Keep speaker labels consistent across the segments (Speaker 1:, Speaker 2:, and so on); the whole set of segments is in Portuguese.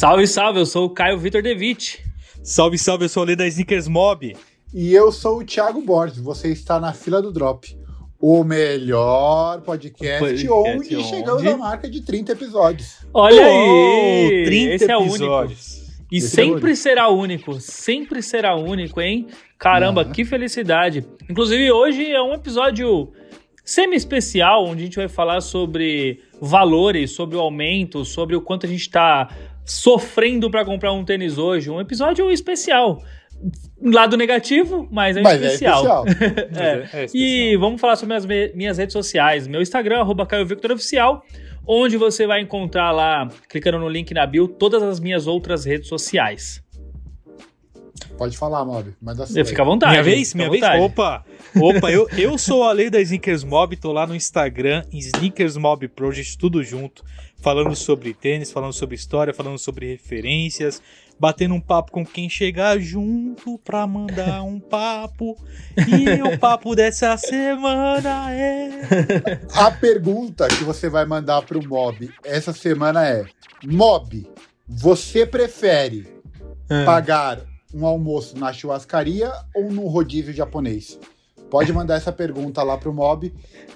Speaker 1: Salve, salve, eu sou o Caio Vitor Devitt.
Speaker 2: Salve, salve, eu sou o Lê da Sneakers Mob.
Speaker 3: E eu sou o Thiago Borges, você está na fila do Drop. O melhor podcast,
Speaker 2: Podcast
Speaker 3: onde
Speaker 2: onde?
Speaker 3: chegamos à marca de 30 episódios.
Speaker 1: Olha
Speaker 2: Uou,
Speaker 1: aí,
Speaker 2: 30
Speaker 1: esse é o único.
Speaker 2: episódios.
Speaker 1: E
Speaker 3: Esse é
Speaker 1: sempre será único, sempre será único, hein? Caramba,
Speaker 3: Uhum.
Speaker 1: que felicidade. Inclusive, hoje é um episódio semi-especial, onde a gente vai falar sobre valores, sobre o aumento, sobre o quanto a gente está sofrendo para comprar um tênis hoje. Um episódio especial. Lado negativo, mas é
Speaker 3: Mas
Speaker 1: especial.
Speaker 3: é especial.
Speaker 1: É.
Speaker 2: É
Speaker 1: E vamos falar sobre as minhas redes sociais. Meu Instagram, arroba Oficial, onde você vai encontrar lá, clicando no link na bio, todas as minhas outras redes sociais.
Speaker 3: Pode falar, Mob. Manda
Speaker 1: Você fica à vontade.
Speaker 2: Minha vez? Minha vez?
Speaker 1: vontade.
Speaker 2: Opa! Opa, eu, eu sou a lei da Sneakers Mob, tô lá no Instagram, Sneakers Mob Project, tudo junto, falando sobre tênis, falando sobre história, falando sobre referências, batendo um papo com quem chegar junto pra mandar um papo. E o papo dessa semana é.
Speaker 3: A pergunta que você vai mandar pro Mob essa semana é: Mob, você prefere
Speaker 1: Ah.
Speaker 3: pagar um almoço na churrascaria ou no rodízio japonês? Pode mandar essa pergunta lá pro Mob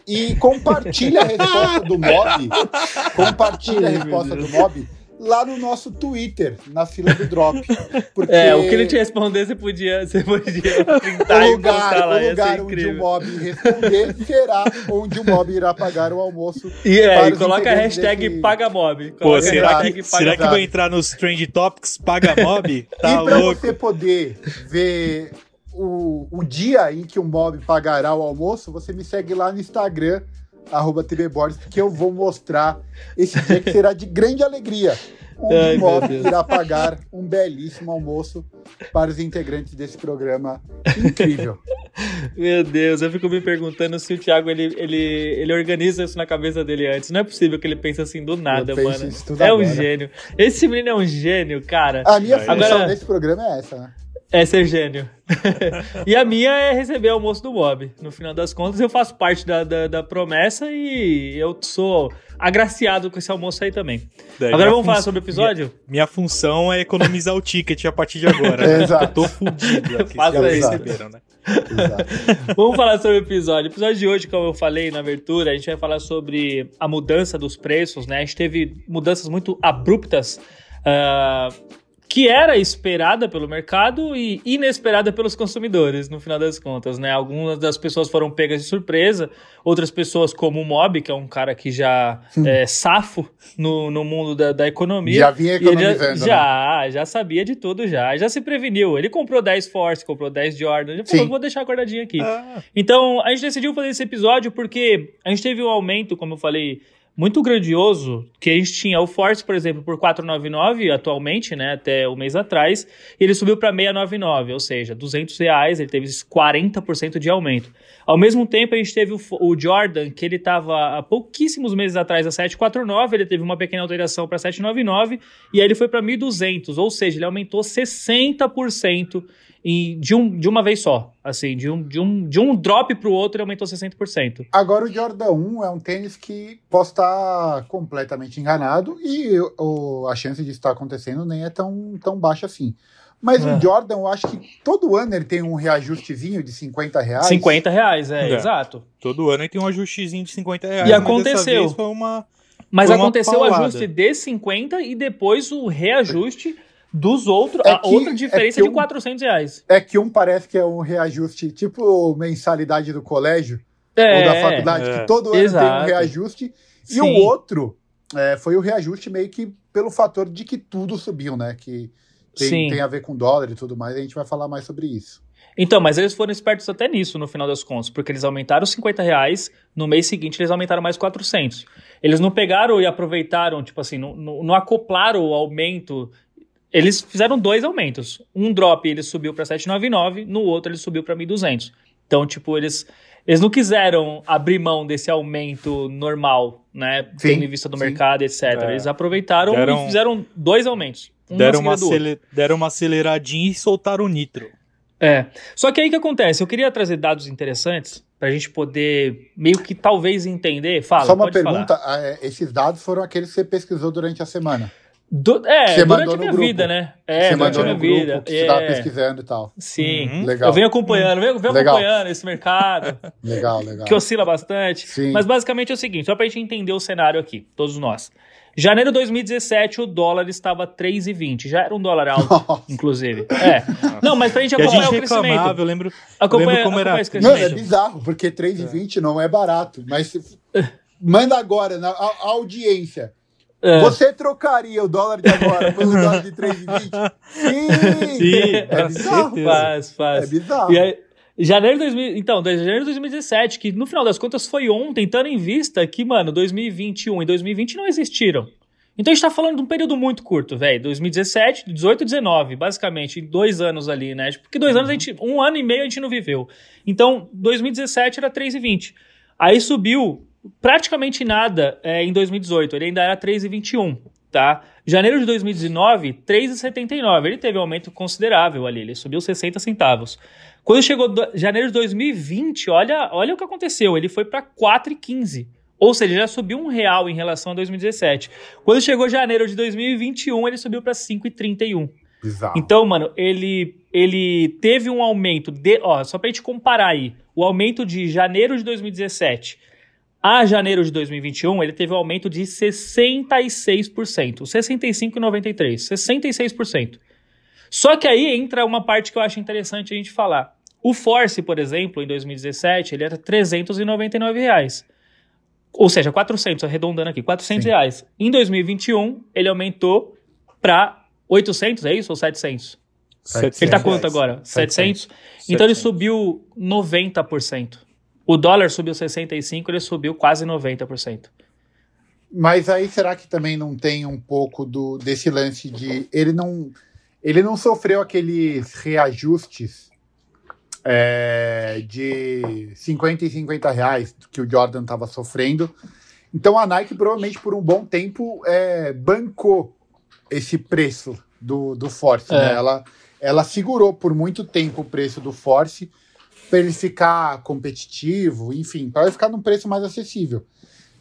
Speaker 3: e compartilha a resposta do Mob. Compartilha a resposta do Mob lá no nosso Twitter, na fila do Drop. Porque
Speaker 1: É, o que ele te responder, você podia, você podia printar
Speaker 3: o
Speaker 1: e
Speaker 3: lugar,
Speaker 1: postar lá,
Speaker 3: o lugar onde o. Mob responder será onde o Mob irá pagar o almoço.
Speaker 1: E, é, e coloca a hashtag
Speaker 3: desse-
Speaker 1: PagaMob.
Speaker 2: Pô, será que, será que vai entrar nos Trend Topics Paga Mob? Tá
Speaker 3: e para
Speaker 2: louco.
Speaker 3: você poder ver o, o dia em que o Mob pagará o almoço, você me segue lá no Instagram, arroba TBBordes, que eu vou mostrar esse dia que será de grande alegria. Onde Mob
Speaker 1: Deus.
Speaker 3: irá pagar um belíssimo almoço para os integrantes desse programa incrível.
Speaker 1: Meu Deus, eu fico me perguntando se o Thiago ele, ele, ele organiza isso na cabeça dele antes. Não é possível que ele pense assim do nada,
Speaker 3: Eu
Speaker 1: mano. É um
Speaker 3: agora.
Speaker 1: gênio. Esse menino é um gênio, cara.
Speaker 3: A minha
Speaker 2: Agora-
Speaker 3: função nesse programa é essa, né?
Speaker 1: É ser gênio. e a minha é receber o almoço do Bob. No final das contas, eu faço parte da, da, da promessa e eu sou agraciado com esse almoço aí também. Agora vamos falar sobre o episódio?
Speaker 2: Minha, minha função é economizar o ticket a partir de agora.
Speaker 3: É,
Speaker 2: né?
Speaker 3: exato.
Speaker 2: Eu tô fudido aqui,
Speaker 1: Faça
Speaker 2: perceberam, né?
Speaker 3: Exato.
Speaker 1: Vamos falar sobre o episódio. O episódio de hoje, como eu falei na abertura, a gente vai falar sobre a mudança dos preços, né? A gente teve mudanças muito abruptas. ah, que era esperada pelo mercado e inesperada pelos consumidores, no final das contas, né? Algumas das pessoas foram pegas de surpresa, outras pessoas, como o Mob, que é um cara que já é safo no, no mundo da, da economia.
Speaker 3: Já vinha economizando. né?
Speaker 1: já, já sabia de tudo já, já se preveniu. Ele comprou 10 Force, comprou 10 Jordan, já falou,
Speaker 3: Sim.
Speaker 1: vou deixar guardadinho aqui.
Speaker 2: Ah,
Speaker 1: Então, a gente decidiu fazer esse episódio porque a gente teve um aumento, como eu falei, muito grandioso, que a gente tinha o Force, por exemplo, por 499 atualmente, né, até o mês atrás, e ele subiu para 699, ou seja, 200 reais, ele teve esses 40% de aumento. Ao mesmo tempo, a gente teve o, o Jordan, que ele estava há pouquíssimos meses atrás a 749, ele teve uma pequena alteração para 799, e aí ele foi para 1.200, ou seja, ele aumentou 60% em, de, um, de uma vez só. Assim, de um, de um, de um drop pro outro, ele aumentou 60%.
Speaker 3: Agora o Jordan 1 é um tênis que posso estar completamente enganado e o, a chance de estar acontecendo nem é tão, tão baixa assim. Mas
Speaker 1: É.
Speaker 3: o Jordan, eu acho que todo ano ele tem um reajustezinho de 50 reais.
Speaker 1: 50 reais, é,
Speaker 2: É.
Speaker 1: exato.
Speaker 2: todo ano tem um ajustezinho de 50 reais.
Speaker 1: E
Speaker 2: mas dessa
Speaker 1: aconteceu.
Speaker 2: vez foi uma.
Speaker 1: Mas
Speaker 2: Foi uma
Speaker 1: aconteceu o ajuste de 50 e depois o reajuste dos outros,
Speaker 3: É
Speaker 1: a
Speaker 3: que-
Speaker 1: outra
Speaker 3: é
Speaker 1: diferença de
Speaker 3: um-
Speaker 1: 400 reais.
Speaker 3: É que um parece que é um reajuste tipo mensalidade do colégio
Speaker 1: É,
Speaker 3: ou da faculdade,
Speaker 2: é.
Speaker 3: que todo ano tem um
Speaker 1: Exato.
Speaker 3: reajuste. E
Speaker 1: sim.
Speaker 3: o outro é, foi o reajuste meio que pelo fator de que tudo subiu, né? Que tem, tem a ver com dólar e tudo mais, a gente vai falar mais sobre isso.
Speaker 1: Então, mas eles foram espertos até nisso, no final das contas, porque eles aumentaram 50 reais, no mês seguinte eles aumentaram mais 400. Eles não pegaram e aproveitaram, tipo assim, não, não, não acoplaram o aumento. Eles fizeram dois aumentos. Um drop ele subiu para 799, no outro ele subiu para 1.200. Então, tipo, eles, eles não quiseram abrir mão desse aumento normal, né?
Speaker 3: Sim,
Speaker 1: Tendo em vista do
Speaker 3: sim.
Speaker 1: mercado, etc.
Speaker 2: É.
Speaker 1: Eles aproveitaram
Speaker 2: Deram-
Speaker 1: e fizeram dois aumentos. Um
Speaker 2: Deram uma,
Speaker 1: seguida do outro.
Speaker 2: acele- deram uma aceleradinha e soltaram o nitro.
Speaker 1: É. Só que aí o que acontece? Eu queria trazer dados interessantes pra gente poder meio que talvez entender. Fala,
Speaker 3: Só uma pergunta: ah, é, esses dados foram aqueles que você pesquisou durante a semana?
Speaker 1: Do, é,
Speaker 3: Você
Speaker 1: durante a minha
Speaker 3: grupo.
Speaker 1: vida, né? É,
Speaker 3: Você
Speaker 1: durante a minha
Speaker 3: grupo,
Speaker 1: vida.
Speaker 3: você tava
Speaker 1: É,
Speaker 3: pesquisando e tal.
Speaker 1: sim.
Speaker 2: Uhum.
Speaker 3: Legal.
Speaker 1: Eu venho acompanhando, venho, venho
Speaker 3: Legal.
Speaker 1: acompanhando esse mercado,
Speaker 3: Legal, legal.
Speaker 1: que oscila bastante.
Speaker 3: Sim.
Speaker 1: Mas basicamente é o seguinte, só pra gente entender o cenário aqui, todos nós. Janeiro de 2017, o dólar estava 3,20. Já era um dólar alto,
Speaker 3: Nossa.
Speaker 1: inclusive. É. Não, mas pra gente
Speaker 2: E a
Speaker 1: acompanhar
Speaker 2: gente
Speaker 1: o crescimento.
Speaker 2: eu lembro, eu
Speaker 1: Acompanha,
Speaker 2: lembro como era.
Speaker 1: acompanha esse
Speaker 3: Mano, é bizarro, porque 3,20 não é barato. Mas se- manda agora, na a, a audiência.
Speaker 1: É.
Speaker 3: Você trocaria o dólar de agora pelo dólar de 3,20? Sim!
Speaker 2: Sim,
Speaker 3: É bizarro.
Speaker 2: certeza.
Speaker 1: Faz,
Speaker 3: É
Speaker 1: faz.
Speaker 3: bizarro.
Speaker 1: E aí, janeiro de 2000, então, de janeiro de 2017, que no final das contas foi ontem, tendo em vista que, mano, 2021 e 2020 não existiram. Então a gente tá falando de um período muito curto, velho. 2017, 18 19, basicamente, em dois anos ali, né? Porque dois anos a gente. Um ano e meio a gente não viveu. Então, 2017 era 3,20. Aí subiu praticamente nada é, em 2018. Ele ainda era 3,21, tá? Janeiro de 2019, 3,79. Ele teve um aumento considerável ali. Ele subiu 60 centavos. Quando chegou do- janeiro de 2020, olha, olha o que aconteceu. Ele foi para 4,15. Ou seja, já subiu um real em relação a 2017. Quando chegou janeiro de 2021, ele subiu para 5,31.
Speaker 3: Bizarro.
Speaker 1: Então, mano, ele, ele teve um aumento de. Ó, só pra gente comparar aí. O aumento de janeiro de 2017 a janeiro de 2021, ele teve um aumento de 66%. 65,93%. 66%. Só que aí entra uma parte que eu acho interessante a gente falar. O Force, por exemplo, em 2017, ele era 399 reais. Ou seja, 400, arredondando aqui, 400
Speaker 3: Sim.
Speaker 1: reais. Em 2021, ele aumentou para 800, é isso? Ou 700? Ele tá
Speaker 2: 700
Speaker 1: quanto
Speaker 2: reais.
Speaker 1: agora? 700? Então ele subiu 90%. O dólar subiu 65%, ele subiu quase 90%.
Speaker 3: Mas aí será que também não tem um pouco do, desse lance de ele não ele não sofreu aqueles reajustes é, de 50 e 50 reais que o Jordan estava sofrendo. Então a Nike provavelmente por um bom tempo é, bancou esse preço do, do Force.
Speaker 1: É.
Speaker 3: né? Ela, ela segurou por muito tempo o preço do Force para ele ficar competitivo, enfim, para ele ficar num preço mais acessível.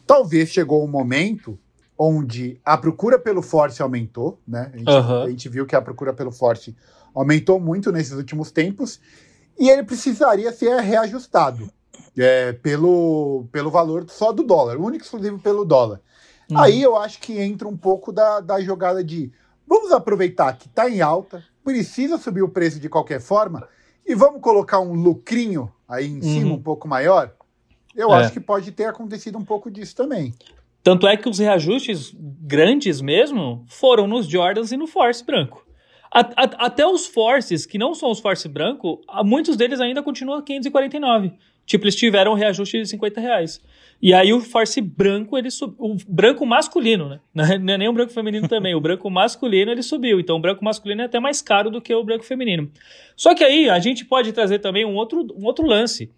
Speaker 3: Talvez chegou um momento onde a procura pelo Force aumentou, né? A gente,
Speaker 1: Aham.
Speaker 3: a gente viu que a procura pelo Force aumentou muito nesses últimos tempos e ele precisaria ser reajustado é, pelo, pelo valor só do dólar, único exclusivo pelo dólar.
Speaker 1: Uhum.
Speaker 3: Aí eu acho que entra um pouco da, da jogada de vamos aproveitar que está em alta, precisa subir o preço de qualquer forma e vamos colocar um lucrinho aí em cima
Speaker 1: Uhum.
Speaker 3: um pouco maior. Eu
Speaker 1: É.
Speaker 3: acho que pode ter acontecido um pouco disso também.
Speaker 1: Tanto é que os reajustes grandes mesmo foram nos Jordans e no Force branco. A- a- até os Forces, que não são os Force branco, muitos deles ainda continuam a 549. Tipo, eles tiveram um reajuste de 50 reais. E aí o Force branco, ele subiu. O branco masculino, né? Não é nem o branco feminino também. O branco masculino, ele subiu. Então o branco masculino é até mais caro do que o branco feminino. Só que aí a gente pode trazer também um outro, um outro lance.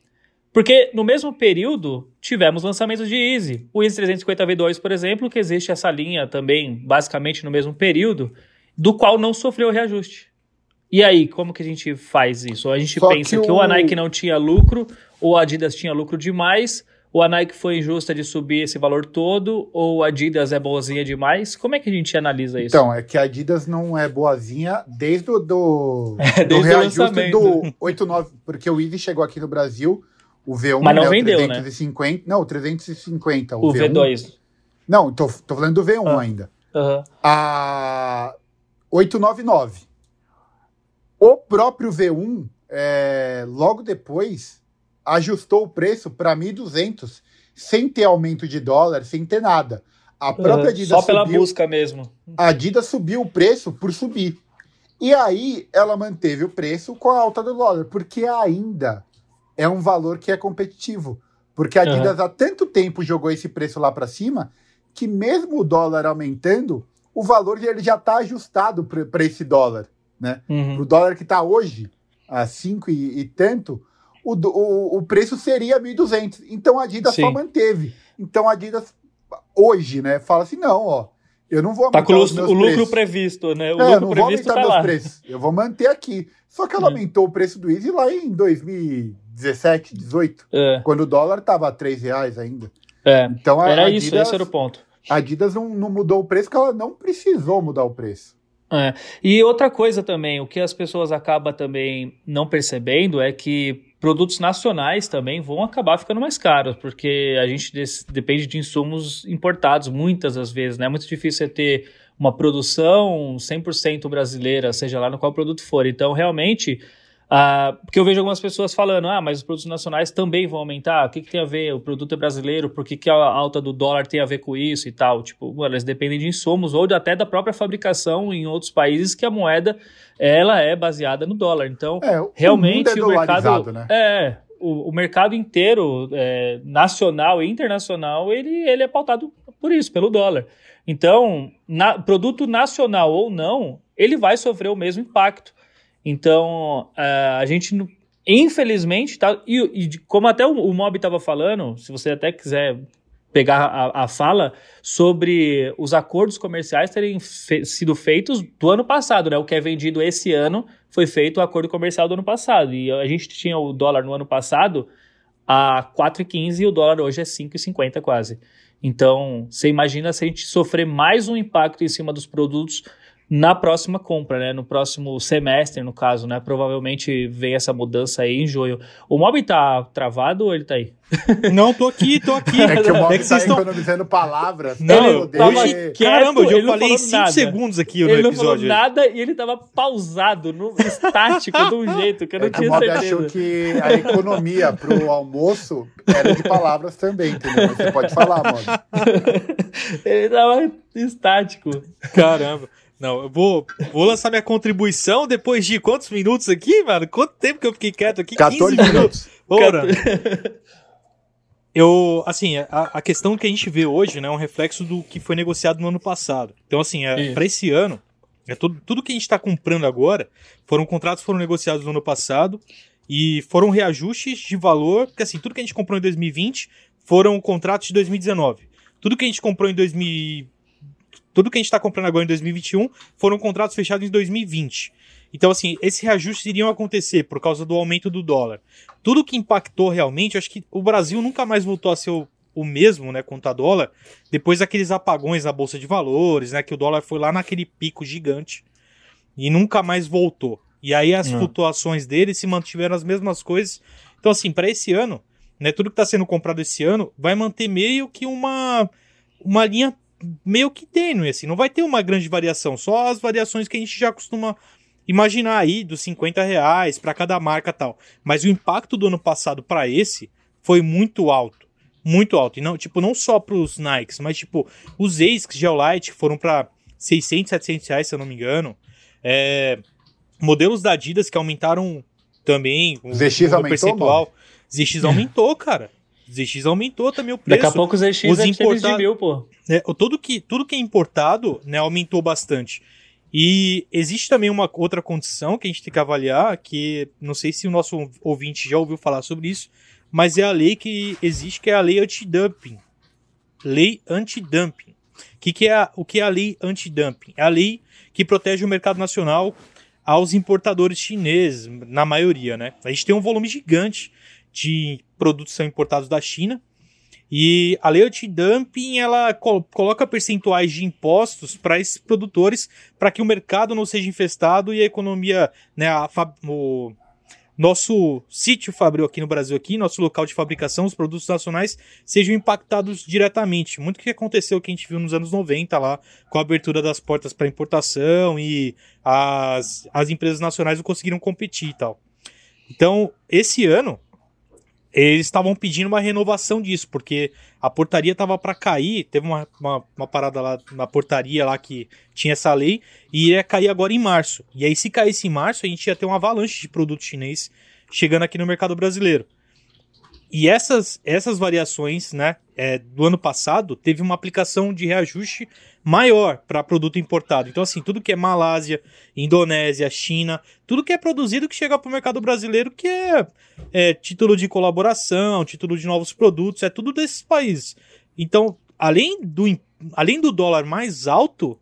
Speaker 1: Porque no mesmo período tivemos lançamentos de Easy. O Easy 350 V2, por exemplo, que existe essa linha também, basicamente no mesmo período, do qual não sofreu reajuste. E aí, como que a gente faz isso? A gente
Speaker 3: Só
Speaker 1: pensa
Speaker 3: que
Speaker 1: que,
Speaker 3: o-
Speaker 1: ou a Nike não tinha lucro, ou a Adidas tinha lucro demais, ou a Nike foi injusta de subir esse valor todo, ou a Adidas é boazinha demais? Como é que a gente analisa isso?
Speaker 3: Então, é que a Adidas não é boazinha desde o do,
Speaker 1: É,
Speaker 3: do reajuste do 89, porque o Easy chegou aqui no Brasil, o V1
Speaker 1: Mas não
Speaker 3: né,
Speaker 1: vendeu,
Speaker 3: o
Speaker 1: né?
Speaker 3: 350, não, o 350, o,
Speaker 1: o
Speaker 3: V1.
Speaker 1: V2.
Speaker 3: Não, tô, tô falando do V1
Speaker 1: Ah.
Speaker 3: ainda.
Speaker 1: Aham.
Speaker 3: A 899. O próprio V1, é, logo depois, ajustou o preço para 1.200, sem ter aumento de dólar, sem ter nada. A própria. Adidas
Speaker 1: Só pela
Speaker 3: subiu,
Speaker 1: busca mesmo.
Speaker 3: a Adidas subiu o preço por subir. E aí ela manteve o preço com a alta do dólar, porque ainda é um valor que é competitivo. Porque a. Adidas há tanto tempo jogou esse preço lá para cima que mesmo o dólar aumentando, o valor ele já está ajustado para esse dólar, né?
Speaker 1: Uhum.
Speaker 3: O dólar que está hoje a 5 e, e tanto, o, o, o preço seria 1.200. Então a Adidas só
Speaker 1: Sim.
Speaker 3: manteve. Então a Adidas hoje, né, fala assim, não, ó, eu não vou
Speaker 1: Tá
Speaker 3: aumentar
Speaker 1: com o
Speaker 3: os meus
Speaker 1: o lucro
Speaker 3: preços.
Speaker 1: previsto, né? O
Speaker 3: É, eu
Speaker 1: lucro
Speaker 3: não vou
Speaker 1: previsto
Speaker 3: aumentar
Speaker 1: tá
Speaker 3: meus
Speaker 1: lá.
Speaker 3: preços. Eu vou manter aqui. Só que ela
Speaker 1: É.
Speaker 3: aumentou o preço do Easy lá em 2017, 18,
Speaker 1: É,
Speaker 3: quando o dólar tava a 3 reais ainda.
Speaker 1: é.
Speaker 3: Então a
Speaker 1: Era
Speaker 3: Adidas
Speaker 1: isso, esse era o ponto.
Speaker 3: A Adidas não, não mudou o preço porque ela não precisou mudar o preço.
Speaker 1: É. E outra coisa também, o que as pessoas acabam também não percebendo é que produtos nacionais também vão acabar ficando mais caros, porque a gente depende de insumos importados muitas das vezes, né? É muito difícil você ter uma produção 100% brasileira, seja lá no qual produto for. Então, realmente, uh, porque eu vejo algumas pessoas falando, ah, mas os produtos nacionais também vão aumentar, o que, que tem a ver? O produto é brasileiro, por que, que a alta do dólar tem a ver com isso e tal? Tipo, mano, eles dependem de insumos ou até da própria fabricação em outros países que a moeda, ela é baseada no dólar. Então, é, realmente o, é o mercado... Né? É, o, o, mercado inteiro, é, nacional e internacional, ele, ele é pautado por isso, pelo dólar. Então, na, produto nacional ou não, ele vai sofrer o mesmo impacto. Então, a gente, infelizmente, tá, e, e como até o, o Mob estava falando, se você até quiser pegar a, a, fala sobre os acordos comerciais terem fe sido feitos do ano passado, né? O que é vendido esse ano foi feito o acordo comercial do ano passado. E a gente tinha o dólar no ano passado a 4,15 e o dólar hoje é 5,50 quase. Então, você imagina se a gente sofrer mais um impacto em cima dos produtos na próxima compra, né? No próximo semestre, no caso, né? Provavelmente vem essa mudança aí em junho. O Mob tá travado ou ele tá aí?
Speaker 2: Não, tô aqui, tô aqui.
Speaker 3: É que o Mob é tá estão... economizando palavras.
Speaker 2: Não, hoje, caramba, eu já falei 5 segundos aqui no
Speaker 1: ele
Speaker 2: episódio.
Speaker 1: Ele não falou nada e ele tava pausado, no, estático, de um jeito que eu não
Speaker 3: é
Speaker 1: tinha certeza. O
Speaker 3: Mob achou que a economia pro almoço era de palavras também, entendeu? Você pode falar, Mob.
Speaker 1: ele tava estático.
Speaker 2: Caramba. Não, eu vou, vou lançar minha contribuição depois de quantos minutos aqui, mano? Quanto tempo que eu fiquei quieto aqui?
Speaker 3: 14 minutos.
Speaker 2: Bora. eu, assim, a, a, questão que a gente vê hoje, né, é um reflexo do que foi negociado no ano passado. Então, assim, é, para esse ano, é tudo, tudo que a gente está comprando agora, foram contratos foram negociados no ano passado e foram reajustes de valor, porque assim, tudo que a gente comprou em 2020 foram contratos de 2019. Tudo que a gente comprou em 2000 tudo que a gente está comprando agora em 2021 foram contratos fechados em 2020. Então, assim, esses reajustes iriam acontecer por causa do aumento do dólar. Tudo que impactou realmente, acho que o Brasil nunca mais voltou a ser o, o mesmo, né, contra dólar, depois daqueles apagões na Bolsa de Valores, né, que o dólar foi lá naquele pico gigante e nunca mais voltou. E aí as hum. flutuações dele se mantiveram as mesmas coisas. Então, assim, para esse ano, né, tudo que está sendo comprado esse ano vai manter meio que uma, uma linha meio que tênue, assim, não vai ter uma grande variação, só as variações que a gente já costuma imaginar aí dos 50 reais para cada marca tal. Mas o impacto do ano passado para esse foi muito alto, muito alto. E não, tipo, não só para os Nikes, mas tipo, os ASICS Geolite foram para 600, 700 reais, se eu não me engano. É, modelos da Adidas que aumentaram também
Speaker 3: o, ZX o percentual.
Speaker 2: ZX aumentou, cara. ZX aumentou também o preço.
Speaker 1: Daqui a pouco o ZX os é importado... mil, pô.
Speaker 2: É, tudo, que, tudo que é importado né, aumentou bastante. E existe também uma outra condição que a gente tem que avaliar, que não sei se o nosso ouvinte já ouviu falar sobre isso, mas é a lei que existe, que é a lei antidumping. Lei antidumping. Que que é o que é a lei antidumping? É a lei que protege o mercado nacional aos importadores chineses, na maioria, né? A gente tem um volume gigante de produtos são importados da China. E a lei anti-dumping ela coloca percentuais de impostos para esses produtores para que o mercado não seja infestado e a economia, né, a, o nosso sítio fabril aqui no Brasil aqui, nosso local de fabricação, os produtos nacionais sejam impactados diretamente. Muito que aconteceu que a gente viu nos anos 90 lá, com a abertura das portas para importação e as, as empresas nacionais não conseguiram competir e tal. Então, esse ano, eles estavam pedindo uma renovação disso, porque a portaria estava para cair, teve uma, uma, uma, parada lá na portaria lá que tinha essa lei, e ia cair agora em março. E aí, se caísse em março, a gente ia ter uma avalanche de produto chinês chegando aqui no mercado brasileiro. E essas, essas variações, né, é, do ano passado, teve uma aplicação de reajuste maior para produto importado. Então, assim, tudo que é Malásia, Indonésia, China, tudo que é produzido que chega para o mercado brasileiro, que é, é, título de colaboração, título de novos produtos, é tudo desses países. Então, além do, além do dólar mais alto,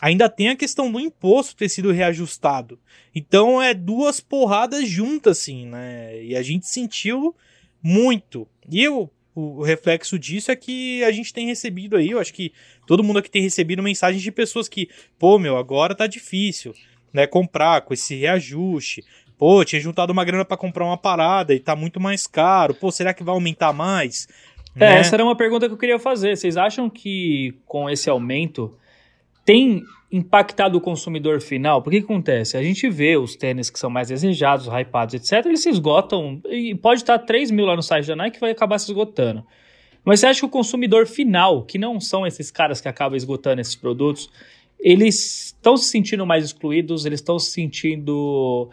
Speaker 2: ainda tem a questão do imposto ter sido reajustado. Então, é duas porradas juntas, assim, né? E a gente sentiu muito. E eu o, o, reflexo disso é que a gente tem recebido aí, eu acho que todo mundo aqui tem recebido mensagens de pessoas que, pô, meu, agora tá difícil, né, comprar com esse reajuste. Pô, tinha juntado uma grana para comprar uma parada e tá muito mais caro. Pô, será que vai aumentar mais?
Speaker 1: É, né? essa era uma pergunta que eu queria fazer. Vocês acham que com esse aumento tem impactado o consumidor final? Porque que acontece? A gente vê os tênis que são mais desejados, hypados, etc., eles se esgotam, e pode estar 3 mil lá no site da Nike que vai acabar se esgotando. Mas você acha que o consumidor final, que não são esses caras que acabam esgotando esses produtos, eles estão se sentindo mais excluídos, eles estão se sentindo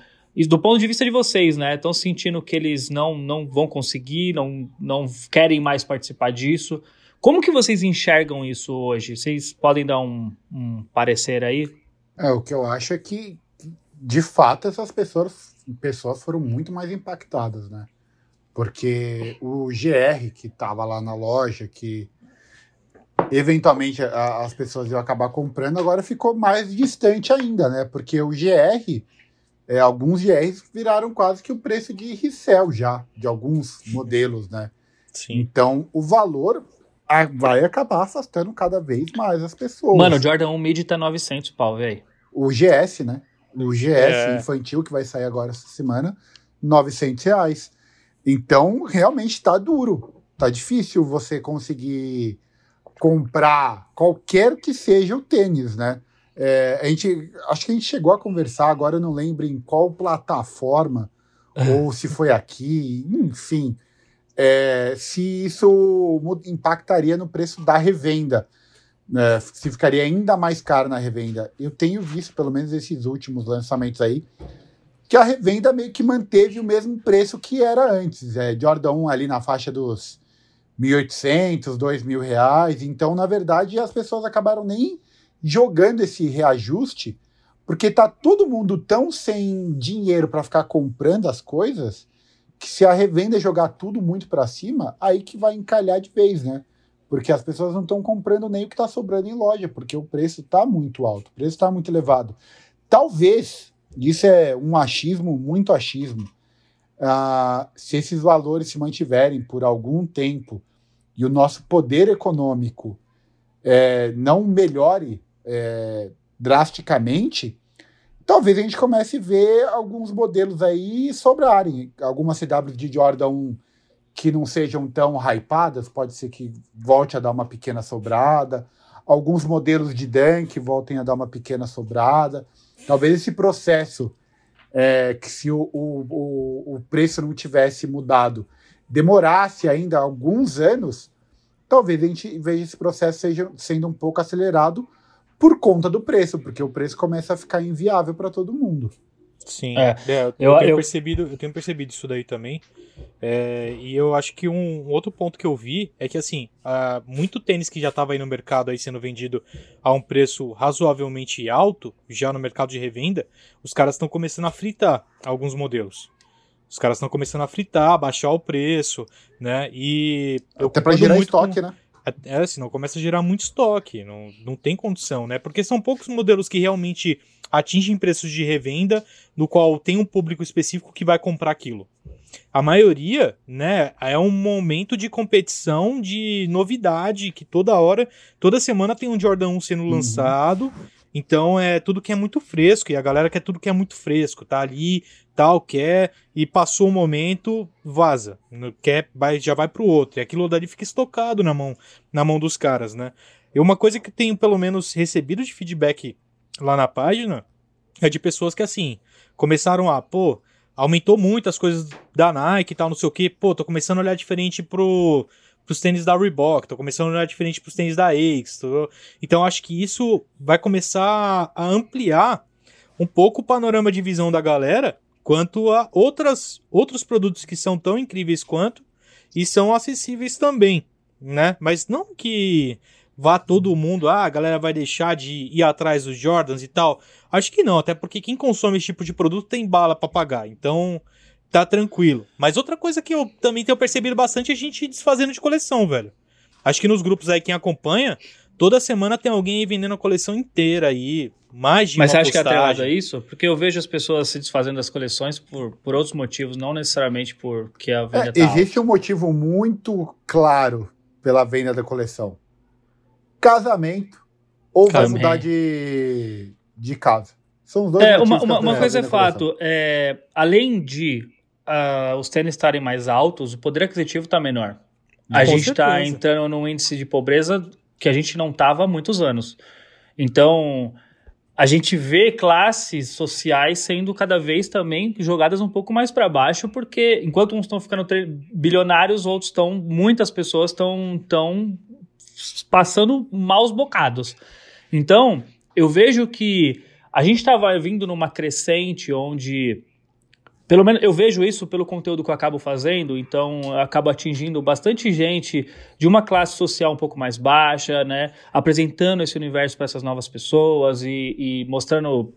Speaker 1: do ponto de vista de vocês, né? Estão sentindo que eles não, não vão conseguir, não, não querem mais participar disso. Como que vocês enxergam isso hoje? Vocês podem dar um, um parecer aí?
Speaker 3: É, o que eu acho é que, de fato, essas pessoas, pessoas foram muito mais impactadas, né? Porque o GR, que estava lá na loja, que eventualmente a, as pessoas iam acabar comprando, agora ficou mais distante ainda, né? Porque o GR é, alguns GRs viraram quase que o preço de resell já, de alguns modelos, né? Sim. Então, o valor vai acabar afastando cada vez mais as pessoas.
Speaker 1: Mano, o Jordan 1 Mid tá 900 pau, velho.
Speaker 3: O GS, né? O GS é. infantil, que vai sair agora essa semana, 900 reais. Então, realmente tá duro. Tá difícil você conseguir comprar qualquer que seja o tênis, né? É, a gente, acho que a gente chegou a conversar, agora eu não lembro em qual plataforma, ou se foi aqui, enfim, é, se isso impactaria no preço da revenda, né, se ficaria ainda mais caro na revenda. Eu tenho visto, pelo menos esses últimos lançamentos aí, que a revenda meio que manteve o mesmo preço que era antes. É, Jordan 1 ali na faixa dos 1.800, 2.000 reais. Então, na verdade, as pessoas acabaram nem jogando esse reajuste, porque tá todo mundo tão sem dinheiro para ficar comprando as coisas, que se a revenda jogar tudo muito para cima, aí que vai encalhar de vez, né? Porque as pessoas não estão comprando nem o que está sobrando em loja, porque o preço está muito alto, o preço está muito elevado. Talvez, isso é um achismo, muito achismo, uh, se esses valores se mantiverem por algum tempo e o nosso poder econômico é, não melhore é, drasticamente, talvez a gente comece a ver alguns modelos aí sobrarem. Algumas CW de Jordan 1 que não sejam tão hypadas, pode ser que volte a dar uma pequena sobrada. Alguns modelos de Dunk voltem a dar uma pequena sobrada. Talvez esse processo, é, que se o, o, o preço não tivesse mudado, demorasse ainda alguns anos, talvez a gente veja esse processo seja, sendo um pouco acelerado por conta do preço, porque o preço começa a ficar inviável para todo mundo.
Speaker 2: Sim, é, é, eu, eu, tenho eu... Percebido, eu tenho percebido isso daí também. É, e eu acho que um, um, outro ponto que eu vi é que, assim, uh, muito tênis que já estava aí no mercado aí sendo vendido a um preço razoavelmente alto, já no mercado de revenda, os caras estão começando a fritar alguns modelos. Os caras estão começando a fritar, baixar o preço, né? E.
Speaker 3: Até para gerar estoque, com... né?
Speaker 2: É, assim, não começa a gerar muito estoque, não, não tem condição, né? Porque são poucos modelos que realmente atingem preços de revenda, no qual tem um público específico que vai comprar aquilo. A maioria, né, é um momento de competição, de novidade, que toda hora, toda semana tem um Jordan 1 sendo uhum. Então é tudo que é muito fresco, e a galera quer tudo que é muito fresco, tá ali, tal, quer, e passou o momento, vaza. Quer, vai, já vai pro outro. E aquilo dali fica estocado na mão, na mão dos caras, né? E uma coisa que tenho pelo menos recebido de feedback lá na página é de pessoas que assim, começaram a, pô, aumentou muito as coisas da Nike e tal, não sei o que, pô, tô começando a olhar diferente pro pros tênis da Reebok, tô começando a olhar diferente pros tênis da Aix, tô... então acho que isso vai começar a ampliar um pouco o panorama de visão da galera quanto a outras, outros produtos que são tão incríveis quanto e são acessíveis também, né? Mas não que vá todo mundo, ah, a galera vai deixar de ir atrás dos Jordans e tal. Acho que não, até porque quem consome esse tipo de produto tem bala para pagar, então tá tranquilo. Mas outra coisa que eu também tenho percebido bastante é a gente desfazendo de coleção, velho. Acho que nos grupos aí quem acompanha, Toda semana tem alguém aí vendendo a coleção inteira aí, mais de
Speaker 1: Mas
Speaker 2: uma
Speaker 1: você acha que é atrelado a isso? Porque eu vejo as pessoas se desfazendo das coleções por, por outros motivos, não necessariamente porque a venda
Speaker 3: É,
Speaker 1: tá
Speaker 3: existe um motivo muito claro pela venda da coleção: casamento ou vai mudar de, de casa. São os dois
Speaker 1: É,
Speaker 3: motivos
Speaker 1: uma, uma, uma coisa é fato, é, além de ah, os tênis estarem mais altos, o poder aquisitivo está menor. A
Speaker 2: Com
Speaker 1: gente está entrando num índice de pobreza que a gente não estava há muitos anos. Então, a gente vê classes sociais sendo cada vez também jogadas um pouco mais para baixo, porque enquanto uns estão ficando bilionários, outros estão, muitas pessoas estão tão passando maus bocados. Então, eu vejo que a gente estava vindo numa crescente onde pelo menos eu vejo isso pelo conteúdo que eu acabo fazendo, então eu acabo atingindo bastante gente de uma classe social um pouco mais baixa, né? Apresentando esse universo para essas novas pessoas e, e mostrando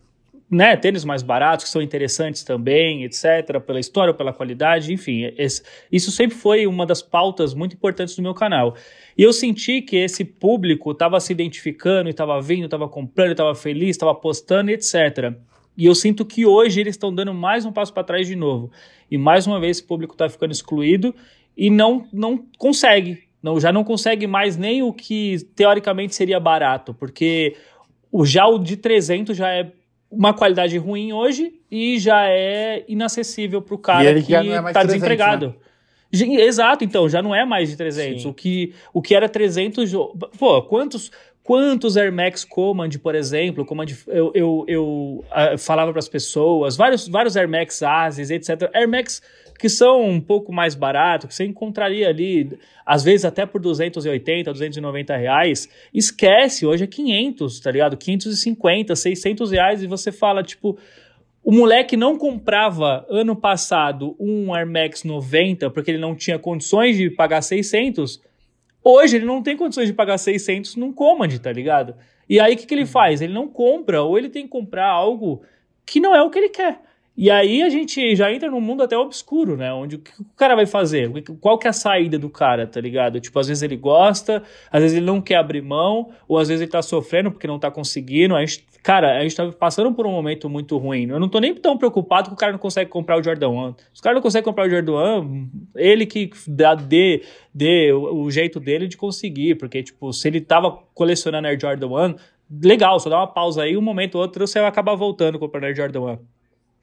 Speaker 1: né, tênis mais baratos que são interessantes também, etc., pela história, pela qualidade, enfim, esse- isso sempre foi uma das pautas muito importantes do meu canal. E eu senti que esse público estava se identificando, estava vindo, estava comprando, estava feliz, estava postando, etc. E eu sinto que hoje eles estão dando mais um passo para trás de novo. E mais uma vez esse público está ficando excluído e não, não consegue. Não, já não consegue mais nem o que teoricamente seria barato, porque o, já o de 300 já é uma qualidade ruim hoje e já é inacessível para o cara que
Speaker 3: é
Speaker 1: está
Speaker 3: 300,
Speaker 1: desempregado. Ge- Exato, então, já não é mais de 300.
Speaker 2: Sim.
Speaker 1: O que, o que era 300. jo- Pô, quantos, quantos Air Max Command, por exemplo, Command, eu, eu, eu ah, falava para as pessoas, vários, vários Air Max Ases, etc. Air Max que são um pouco mais baratos, que você encontraria ali, às vezes até por 280, 290 reais. Esquece, hoje é 500, tá ligado? 550, 600 reais e você fala, tipo, o moleque não comprava ano passado um Air Max 90 porque ele não tinha condições de pagar 600. Hoje ele não tem condições de pagar 600 num Command, tá ligado? E aí o que, que ele faz? Ele não compra ou ele tem que comprar algo que não é o que ele quer. E aí a gente já entra num mundo até obscuro, né? Onde o que o cara vai fazer? Qual que é a saída do cara, tá ligado? Tipo, às vezes ele gosta, às vezes ele não quer abrir mão, ou às vezes ele tá sofrendo porque não tá conseguindo. A gente, cara, a gente tá passando por um momento muito ruim. Eu não tô nem tão preocupado que o cara não consegue comprar o Jordan 1. Se o cara não consegue comprar o Jordan 1, ele que dá, dê, dê o, o jeito dele de conseguir. Porque, tipo, se ele tava colecionando Air Jordan 1, legal, só dá uma pausa aí, um momento ou outro você vai acabar voltando comprando Air Jordan 1.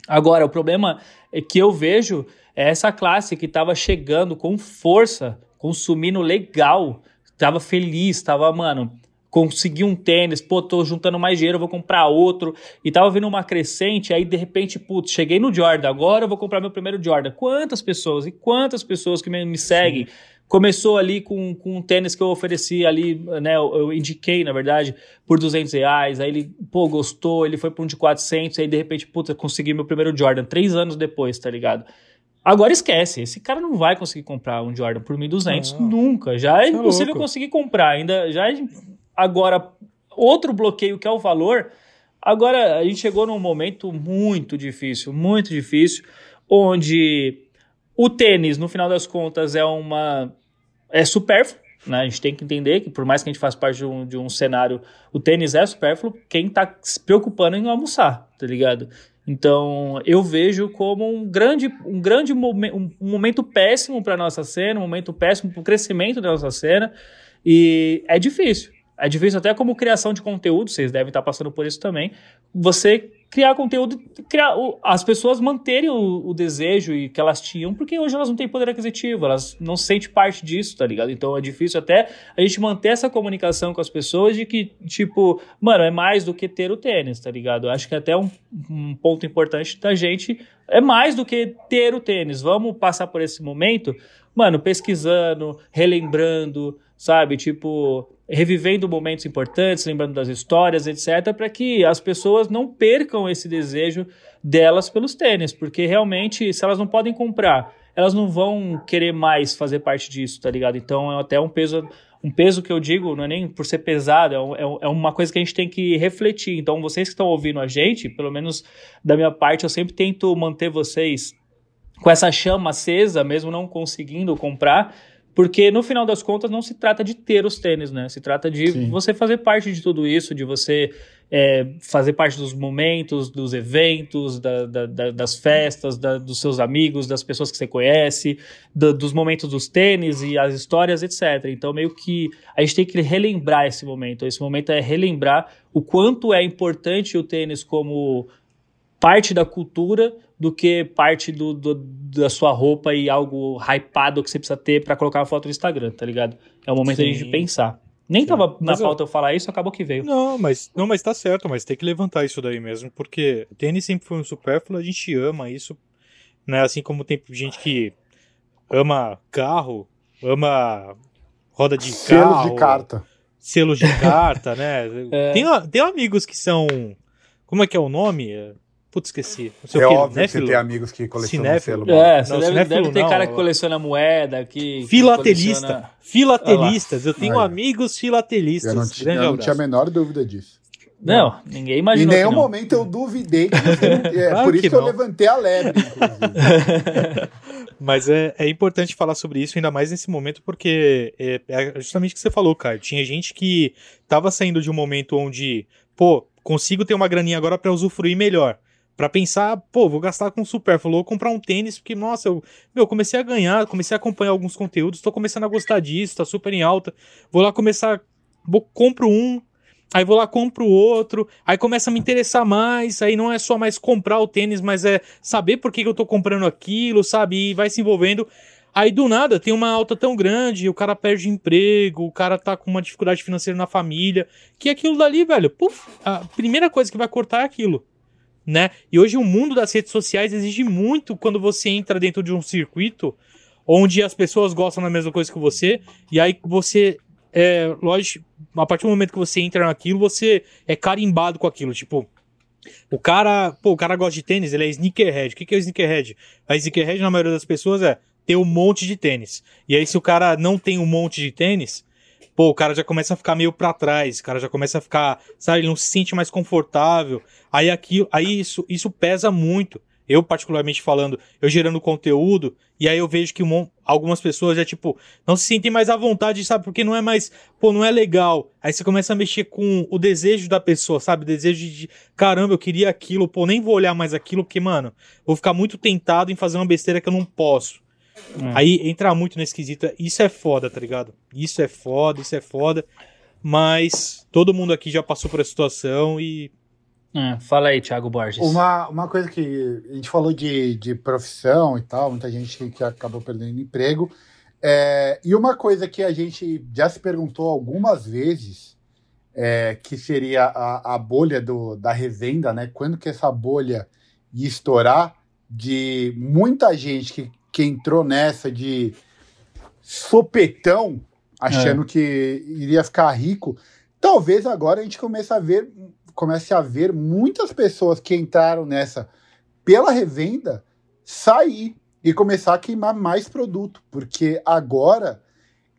Speaker 1: Agora, o problema é que eu vejo é essa classe que estava chegando com força, consumindo legal, estava feliz, estava, mano, consegui um tênis, pô, tô juntando mais dinheiro, vou comprar outro, e tava vindo uma crescente, aí de repente, putz, cheguei no Jordan, agora eu vou comprar meu primeiro Jordan. Quantas pessoas e quantas pessoas que me, me seguem Começou ali com, com um tênis que eu ofereci ali, né? Eu, eu indiquei, na verdade, por 200 reais. Aí ele, pô, gostou, ele foi para um de 400. Aí de repente, puta, consegui meu primeiro Jordan. Três anos depois, tá ligado? Agora esquece, esse cara não vai conseguir comprar um Jordan por 1.200
Speaker 2: Não.
Speaker 1: nunca. Já é
Speaker 2: é
Speaker 1: impossível
Speaker 2: louco.
Speaker 1: conseguir comprar. Ainda já é- agora outro bloqueio que é o valor. Agora a gente chegou num momento muito difícil, muito difícil, onde o tênis, no final das contas, é uma é supérfluo. Né? A gente tem que entender que, por mais que a gente faça parte de um, de um cenário, o tênis é supérfluo, quem tá se preocupando em almoçar, tá ligado? Então, eu vejo como um grande, um grande momen- um momento péssimo para nossa cena, um momento péssimo para o crescimento da nossa cena, e é difícil. É difícil até como criação de conteúdo, vocês devem estar passando por isso também. Você criar conteúdo, criar, as pessoas manterem o, o desejo e que elas tinham, porque hoje elas não têm poder aquisitivo, elas não se sentem parte disso, tá ligado? Então é difícil até a gente manter essa comunicação com as pessoas de que, tipo, mano, é mais do que ter o tênis, tá ligado? Eu acho que até um, um ponto importante da gente é mais do que ter o tênis. Vamos passar por esse momento, mano, pesquisando, relembrando, sabe? Tipo, revivendo momentos importantes, lembrando das histórias, etc, para que as pessoas não percam esse desejo delas pelos tênis, porque realmente, se elas não podem comprar, elas não vão querer mais fazer parte disso, tá ligado? Então é até um peso, um peso que eu digo, não é nem por ser pesado, é, é é uma coisa que a gente tem que refletir. Então, vocês que estão ouvindo a gente, pelo menos da minha parte, eu sempre tento manter vocês com essa chama acesa, mesmo não conseguindo comprar, Porque no final das contas não se trata de ter os tênis, né? Se trata de
Speaker 3: Sim.
Speaker 1: você fazer parte de tudo isso, de você é, fazer parte dos momentos, dos eventos, da- da- da- das festas, dos seus amigos, das pessoas que você conhece, dos momentos dos tênis e as histórias, etc. Então, meio que a gente tem que relembrar esse momento. Esse momento é relembrar o quanto é importante o tênis como parte da cultura do que parte do, do- da sua roupa e algo hypado que você precisa ter pra colocar uma foto no Instagram, tá ligado? É o momento da
Speaker 2: Sim.
Speaker 1: gente pensar. Nem
Speaker 2: Sim.
Speaker 1: tava na
Speaker 2: Mas eu-
Speaker 1: pauta eu falar isso, acabou que veio.
Speaker 2: Não, mas não, mas tá certo, mas tem que levantar isso daí mesmo, porque tênis sempre foi um supérfluo, a gente ama isso, né? Assim como tem gente que ama carro, ama roda de
Speaker 3: Selos
Speaker 2: carro,
Speaker 3: de carta.
Speaker 2: selos de carta, né?
Speaker 1: É.
Speaker 2: Tem, tem amigos que são, como é que é o nome? É- Putz, esqueci. Não sei
Speaker 3: É
Speaker 2: o que,
Speaker 3: óbvio que
Speaker 2: néfilo?
Speaker 3: você tem amigos que colecionam
Speaker 2: Cinéfilo.
Speaker 3: selo.
Speaker 1: É, você
Speaker 2: Não,
Speaker 1: deve, deve ter
Speaker 2: não,
Speaker 1: cara que
Speaker 2: ó.
Speaker 1: coleciona moeda, que. que
Speaker 2: Filatelista.
Speaker 1: coleciona-
Speaker 2: Filatelistas. Eu tenho
Speaker 3: Aí.
Speaker 2: amigos filatelistas.
Speaker 3: Eu não, ti-
Speaker 2: Grande
Speaker 3: eu não tinha a menor dúvida disso.
Speaker 1: Não, ninguém
Speaker 3: Em
Speaker 1: imaginou.
Speaker 3: nenhum
Speaker 1: que não.
Speaker 3: momento eu duvidei que você não... É
Speaker 2: Claro
Speaker 3: por isso
Speaker 2: que
Speaker 3: que, eu
Speaker 2: não.
Speaker 3: levantei a lebre, inclusive.
Speaker 2: Mas é, é importante falar sobre isso, ainda mais nesse momento, porque é, é justamente o que você falou, cara. Tinha gente que tava saindo de um momento onde, pô, consigo ter uma graninha agora pra usufruir melhor. Pra pensar, pô, vou gastar com supérfluo, vou comprar um tênis, porque, nossa, eu, meu, comecei a ganhar, comecei a acompanhar alguns conteúdos, tô começando a gostar disso, tá super em alta. Vou lá começar, vou, compro um, aí vou lá, compro outro, aí começa a me interessar mais, aí não é só mais comprar o tênis, mas é saber por que, que eu tô comprando aquilo, sabe? E vai se envolvendo. Aí do nada tem uma alta tão grande, o cara perde emprego, o cara tá com uma dificuldade financeira na família, que aquilo dali, velho, puf, a primeira coisa que vai cortar é aquilo. Né? E hoje o mundo das redes sociais exige muito quando você entra dentro de um circuito onde as pessoas gostam da mesma coisa que você, e aí você é, lógico, a partir do momento que você entra naquilo, você é carimbado com aquilo, tipo, o cara, pô, o cara gosta de tênis, ele é sneakerhead. O que que é sneakerhead? A sneakerhead, na maioria das pessoas, é ter um monte de tênis. E aí, se o cara não tem um monte de tênis, pô, o cara já começa a ficar meio pra trás, o cara já começa a ficar, sabe, ele não se sente mais confortável. Aí aqui, aí isso, isso pesa muito. Eu, particularmente falando, eu gerando conteúdo, e aí eu vejo que um algumas pessoas já, tipo, não se sentem mais à vontade, sabe? Porque não é mais, pô, não é legal. Aí você começa a mexer com o desejo da pessoa, sabe? O desejo de, caramba, eu queria aquilo, pô, nem vou olhar mais aquilo, porque, mano, vou ficar muito tentado em fazer uma besteira que eu não posso.
Speaker 1: É.
Speaker 2: Aí entra muito nesse quesito. Isso é foda, tá ligado? Isso é foda, isso é foda. Mas todo mundo aqui já passou por essa situação e.
Speaker 1: É, fala aí, Thiago Borges.
Speaker 3: Uma, uma coisa que a gente falou de, de profissão e tal, muita gente que, que acabou perdendo emprego. É, e uma coisa que a gente já se perguntou algumas vezes, é, que seria a, a bolha do, da revenda, né? Quando que essa bolha ia estourar de muita gente que, que entrou nessa de sopetão, achando que iria ficar rico. Talvez agora a gente comece a ver, comece a ver muitas pessoas que entraram nessa pela revenda sair e começar a queimar mais produto, porque agora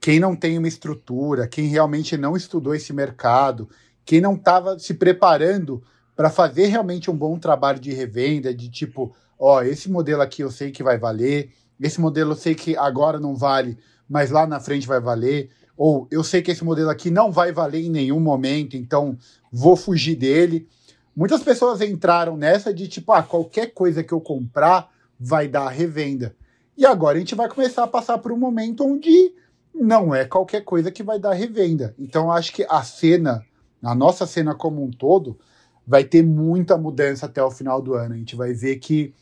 Speaker 3: quem não tem uma estrutura, quem realmente não estudou esse mercado, quem não estava se preparando para fazer realmente um bom trabalho de revenda, de tipo, ó, esse modelo aqui eu sei que vai valer, esse modelo eu sei que agora não vale, mas lá na frente vai valer, ou eu sei que esse modelo aqui não vai valer em nenhum momento, então vou fugir dele. Muitas pessoas entraram nessa de tipo, ah, qualquer coisa que eu comprar vai dar revenda. E agora a gente vai começar a passar por um momento onde não é qualquer coisa que vai dar revenda. Então acho que a cena, a nossa cena como um todo, vai ter muita mudança até o final do ano. A gente vai ver que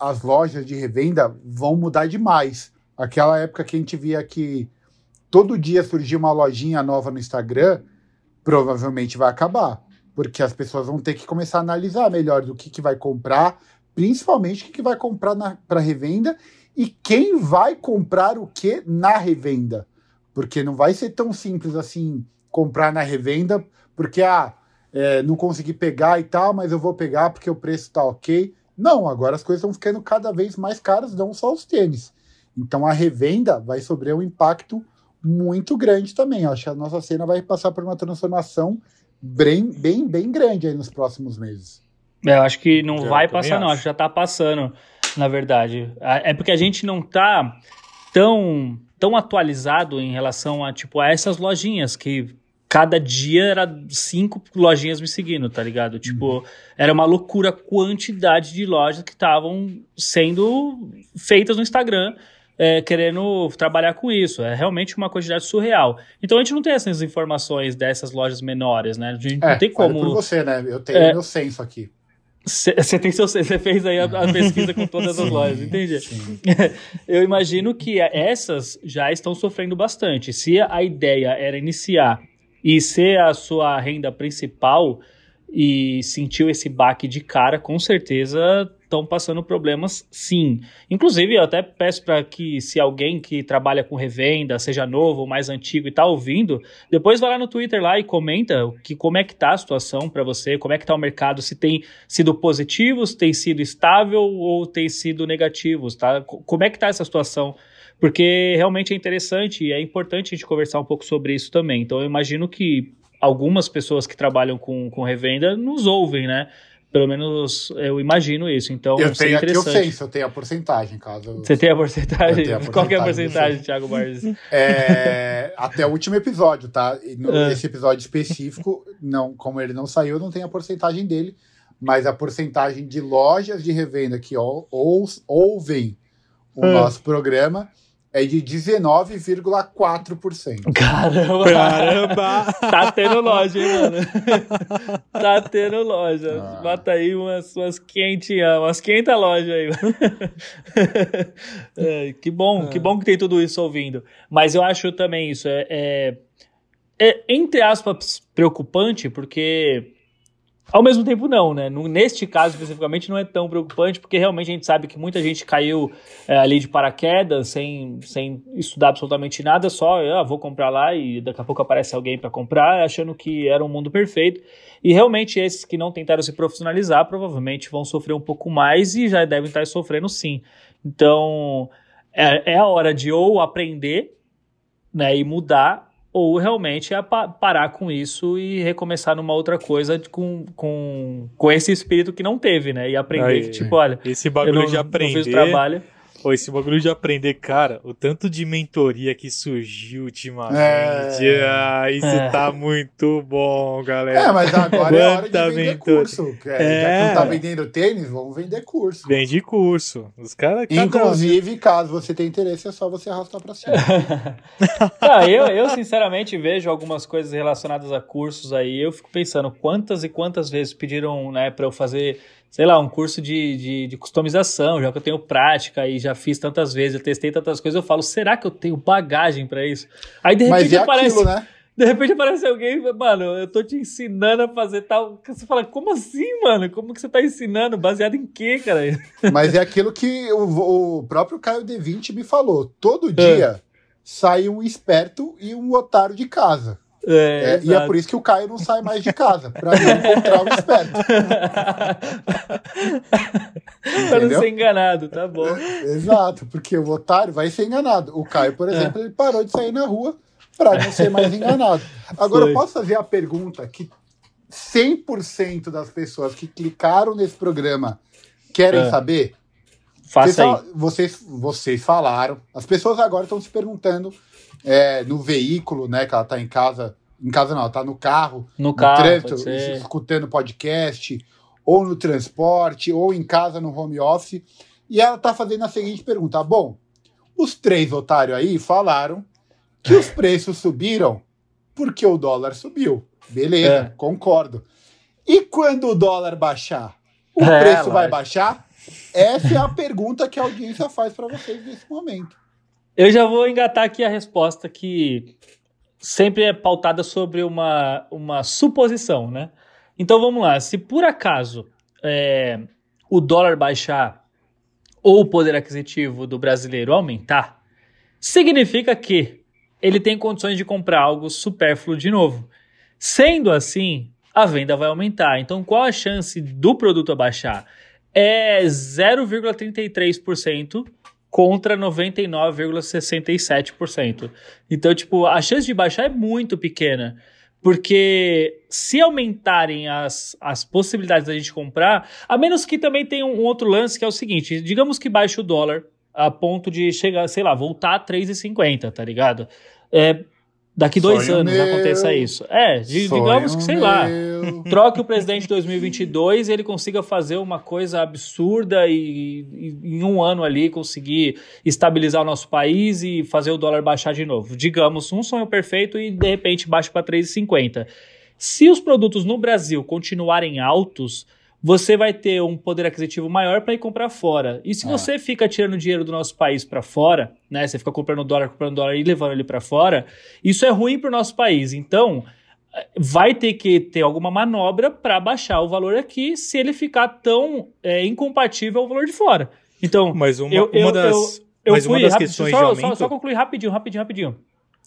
Speaker 3: as lojas de revenda vão mudar demais. Aquela época que a gente via que todo dia surgia uma lojinha nova no Instagram, provavelmente vai acabar. Porque as pessoas vão ter que começar a analisar melhor do que, que vai comprar, principalmente o que, que vai comprar para revenda e quem vai comprar o que na revenda. Porque não vai ser tão simples assim comprar na revenda, porque ah, é, não consegui pegar e tal, mas eu vou pegar porque o preço tá ok. Não, agora as coisas estão ficando cada vez mais caras, não só os tênis. Então a revenda vai sofrer um impacto muito grande também. Acho que a nossa cena vai passar por uma transformação bem, bem, bem grande aí nos próximos meses.
Speaker 1: É, eu acho que não
Speaker 2: Eu
Speaker 1: vai passar, não.
Speaker 2: acho.
Speaker 1: Acho que já tá passando, na verdade. É porque a gente não tá tão tão atualizado em relação a, tipo, a essas lojinhas que cada dia era cinco lojinhas me seguindo, tá ligado? Tipo, uhum. era uma loucura a quantidade de lojas que estavam sendo feitas no Instagram. É, querendo trabalhar com isso. É realmente uma quantidade surreal. Então a gente não tem essas informações dessas lojas menores, né? A gente
Speaker 3: é,
Speaker 1: não tem como.
Speaker 3: Por você, né? Eu tenho é, meu senso aqui.
Speaker 1: Você tem seu, você fez aí a, a pesquisa com todas as lojas, entendi. Eu imagino que essas já estão sofrendo bastante. Se a ideia era iniciar e ser a sua renda principal e sentiu esse baque de cara, com certeza estão passando problemas sim. Inclusive, eu até peço para que, se alguém que trabalha com revenda, seja novo ou mais antigo e está ouvindo, depois vai lá no Twitter lá e comenta que, como é que tá a situação para você, como é que tá o mercado, se tem sido positivo, se tem sido estável ou tem sido negativo, tá? Como é que tá essa situação? Porque realmente é interessante e é importante a gente conversar um pouco sobre isso também. Então, eu imagino que algumas pessoas que trabalham com, com revenda nos ouvem, né? Pelo menos eu imagino isso. Então,
Speaker 3: eu tenho aqui o censo, eu tenho a porcentagem, caso.
Speaker 1: Você tem a porcentagem? Tenho a porcentagem Qual é a porcentagem, Thiago Barnes?
Speaker 3: É, até o último episódio, tá? No, é. Episódio específico, não, como ele não saiu, não tem a porcentagem dele, mas a porcentagem de lojas de revenda que ou, ou, ouvem o é. nosso programa é de 19,4%.
Speaker 1: Caramba! Caramba! tá tendo loja, hein, mano? tá tendo loja. Ah. Bota aí umas, umas 500, umas 500 lojas aí. é, que bom, que bom que tem tudo isso ouvindo. Mas eu acho também isso, é, é, é entre aspas, preocupante, porque ao mesmo tempo, não, né? Neste caso especificamente não é tão preocupante, porque realmente a gente sabe que muita gente caiu é, ali de paraquedas, sem, sem estudar absolutamente nada, só ah, vou comprar lá e daqui a pouco aparece alguém para comprar, achando que era um mundo perfeito. E realmente esses que não tentaram se profissionalizar provavelmente vão sofrer um pouco mais e já devem estar sofrendo sim. Então é, é a hora de ou aprender né, e mudar ou realmente é parar com isso e recomeçar numa outra coisa com, com, com esse espírito que não teve, né? E aprender Aí, que, tipo, olha,
Speaker 2: esse bagulho não, de aprender, não fiz
Speaker 1: trabalho.
Speaker 2: Pô, esse bagulho de aprender, cara, o tanto de mentoria que surgiu ultimamente. É... Ah, isso é. tá muito bom, galera.
Speaker 3: É, mas agora é hora de vender curso. É, Já que não tá vendendo tênis, vamos vender curso.
Speaker 2: Vende curso. Os caras.
Speaker 3: Inclusive, caso você tenha interesse, é só você arrastar pra cima.
Speaker 1: ah, eu, eu, sinceramente, vejo algumas coisas relacionadas a cursos aí. Eu fico pensando quantas e quantas vezes pediram, né, pra eu fazer sei lá, um curso de, de, de, customização, já que eu tenho prática e já fiz tantas vezes, eu testei tantas coisas, eu falo, será que eu tenho bagagem para isso? Aí de repente Mas é aparece. Aquilo, né? De repente aparece alguém, mano, eu tô te ensinando a fazer tal. Você fala, como assim, mano? Como que você tá ensinando? Baseado em quê, cara?
Speaker 3: Mas é aquilo que o, o próprio Caio D20 me falou. Todo dia é. sai um esperto e um otário de casa. É, é, e é por isso que o Caio não sai mais de casa, pra não encontrar o esperto.
Speaker 1: pra não ser enganado, tá bom.
Speaker 3: exato, porque o otário vai ser enganado. O Caio, por é. exemplo, ele parou de sair na rua para não ser mais enganado. Agora, Foi. eu posso fazer a pergunta que 100% das pessoas que clicaram nesse programa querem é. saber?
Speaker 1: Faça vocês,
Speaker 3: aí. Vocês, vocês falaram. As pessoas agora estão se perguntando é, no veículo, né? Que ela tá em casa. Em casa não, ela tá no carro,
Speaker 1: no, no carro,
Speaker 3: trânsito, escutando podcast, ou no transporte, ou em casa no home office. E ela tá fazendo a seguinte pergunta: bom, os três otários aí falaram que os preços subiram porque o dólar subiu. Beleza, é. concordo. E quando o dólar baixar, o é, preço vai baixar? Essa é a pergunta que a audiência faz para vocês nesse momento.
Speaker 1: Eu já vou engatar aqui a resposta que sempre é pautada sobre uma, uma suposição, né? Então vamos lá. Se por acaso é, o dólar baixar ou o poder aquisitivo do brasileiro aumentar, significa que ele tem condições de comprar algo supérfluo de novo. Sendo assim, a venda vai aumentar. Então, qual a chance do produto abaixar? É 0,33% contra 99,67%. Então, tipo, a chance de baixar é muito pequena. Porque se aumentarem as, as possibilidades da gente comprar, a menos que também tenha um, um outro lance que é o seguinte: digamos que baixe o dólar a ponto de chegar, sei lá, voltar a 3,50, tá ligado? É, daqui dois
Speaker 3: Sonho
Speaker 1: anos
Speaker 3: meu.
Speaker 1: aconteça isso. É, de- digamos que, sei lá,
Speaker 3: meu.
Speaker 1: troque o presidente de 2022 e ele consiga fazer uma coisa absurda e, e em um ano ali conseguir estabilizar o nosso país e fazer o dólar baixar de novo. Digamos, um sonho perfeito e de repente baixa para 3,50. Se os produtos no Brasil continuarem altos, você vai ter um poder aquisitivo maior para ir comprar fora. E se
Speaker 3: Ah.
Speaker 1: você fica tirando dinheiro do nosso país para fora, né? Você fica comprando dólar, comprando dólar e levando ele para fora, isso é ruim para o nosso país. Então, eh, vai ter que ter alguma manobra para baixar o valor aqui, se ele ficar tão é, incompatível ao valor de fora. Então,
Speaker 2: Mas uma,
Speaker 1: Eu- eu-
Speaker 2: uma das,
Speaker 1: eu
Speaker 2: mas
Speaker 1: fui,
Speaker 2: uma das
Speaker 1: rápido,
Speaker 2: questões
Speaker 1: só,
Speaker 2: de
Speaker 1: só-
Speaker 2: aumento...
Speaker 1: Só, concluir rapidinho, rapidinho, rapidinho.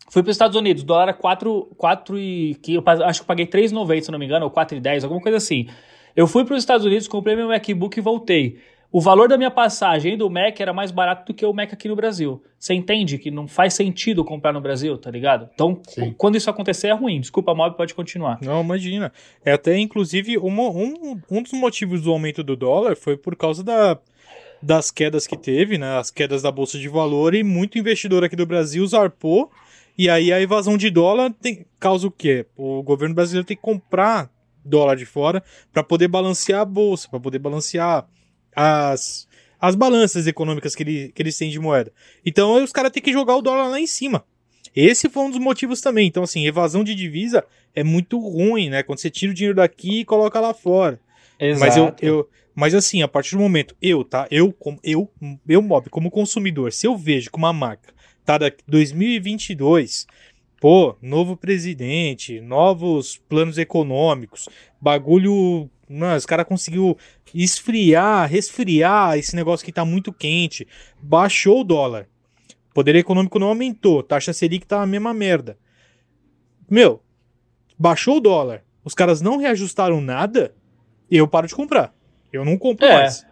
Speaker 1: Fui para os Estados Unidos, dólar a 4, 4 e... Que eu acho que eu paguei 3,90, se não me engano, ou 4,10, alguma coisa assim. Eu fui para os Estados Unidos, comprei meu MacBook e voltei. O valor da minha passagem do Mac era mais barato do que o Mac aqui no Brasil. Você entende que não faz sentido comprar no Brasil, tá ligado? Então,
Speaker 3: Sim.
Speaker 1: quando isso acontecer é ruim. Desculpa, Mob, pode continuar.
Speaker 2: Não, imagina. É até, inclusive, uma- um, um dos motivos do aumento do dólar foi por causa da, das quedas que teve, né? As quedas da Bolsa de Valor e muito investidor aqui do Brasil zarpou. E aí a evasão de dólar tem, causa o quê? O governo brasileiro tem que comprar dólar de fora para poder balancear a bolsa, para poder balancear as, as balanças econômicas que, ele, que eles têm de moeda. Então os caras têm que jogar o dólar lá em cima. Esse foi um dos motivos também. Então, assim, evasão de divisa é muito ruim, né? Quando você tira o dinheiro daqui e coloca lá fora. Mas eu, eu, mas assim, a partir do momento, eu, tá? Eu, como eu, eu mob, como consumidor, se eu vejo que uma marca tá daqui 2022, pô, novo presidente, novos planos econômicos, bagulho, mano, os caras conseguiu esfriar, resfriar esse negócio que tá muito quente, baixou o dólar. Poder econômico não aumentou, taxa Selic tá a mesma merda. Meu, baixou o dólar, os caras não reajustaram nada, eu paro de comprar. Eu não compro
Speaker 1: É.
Speaker 2: mais.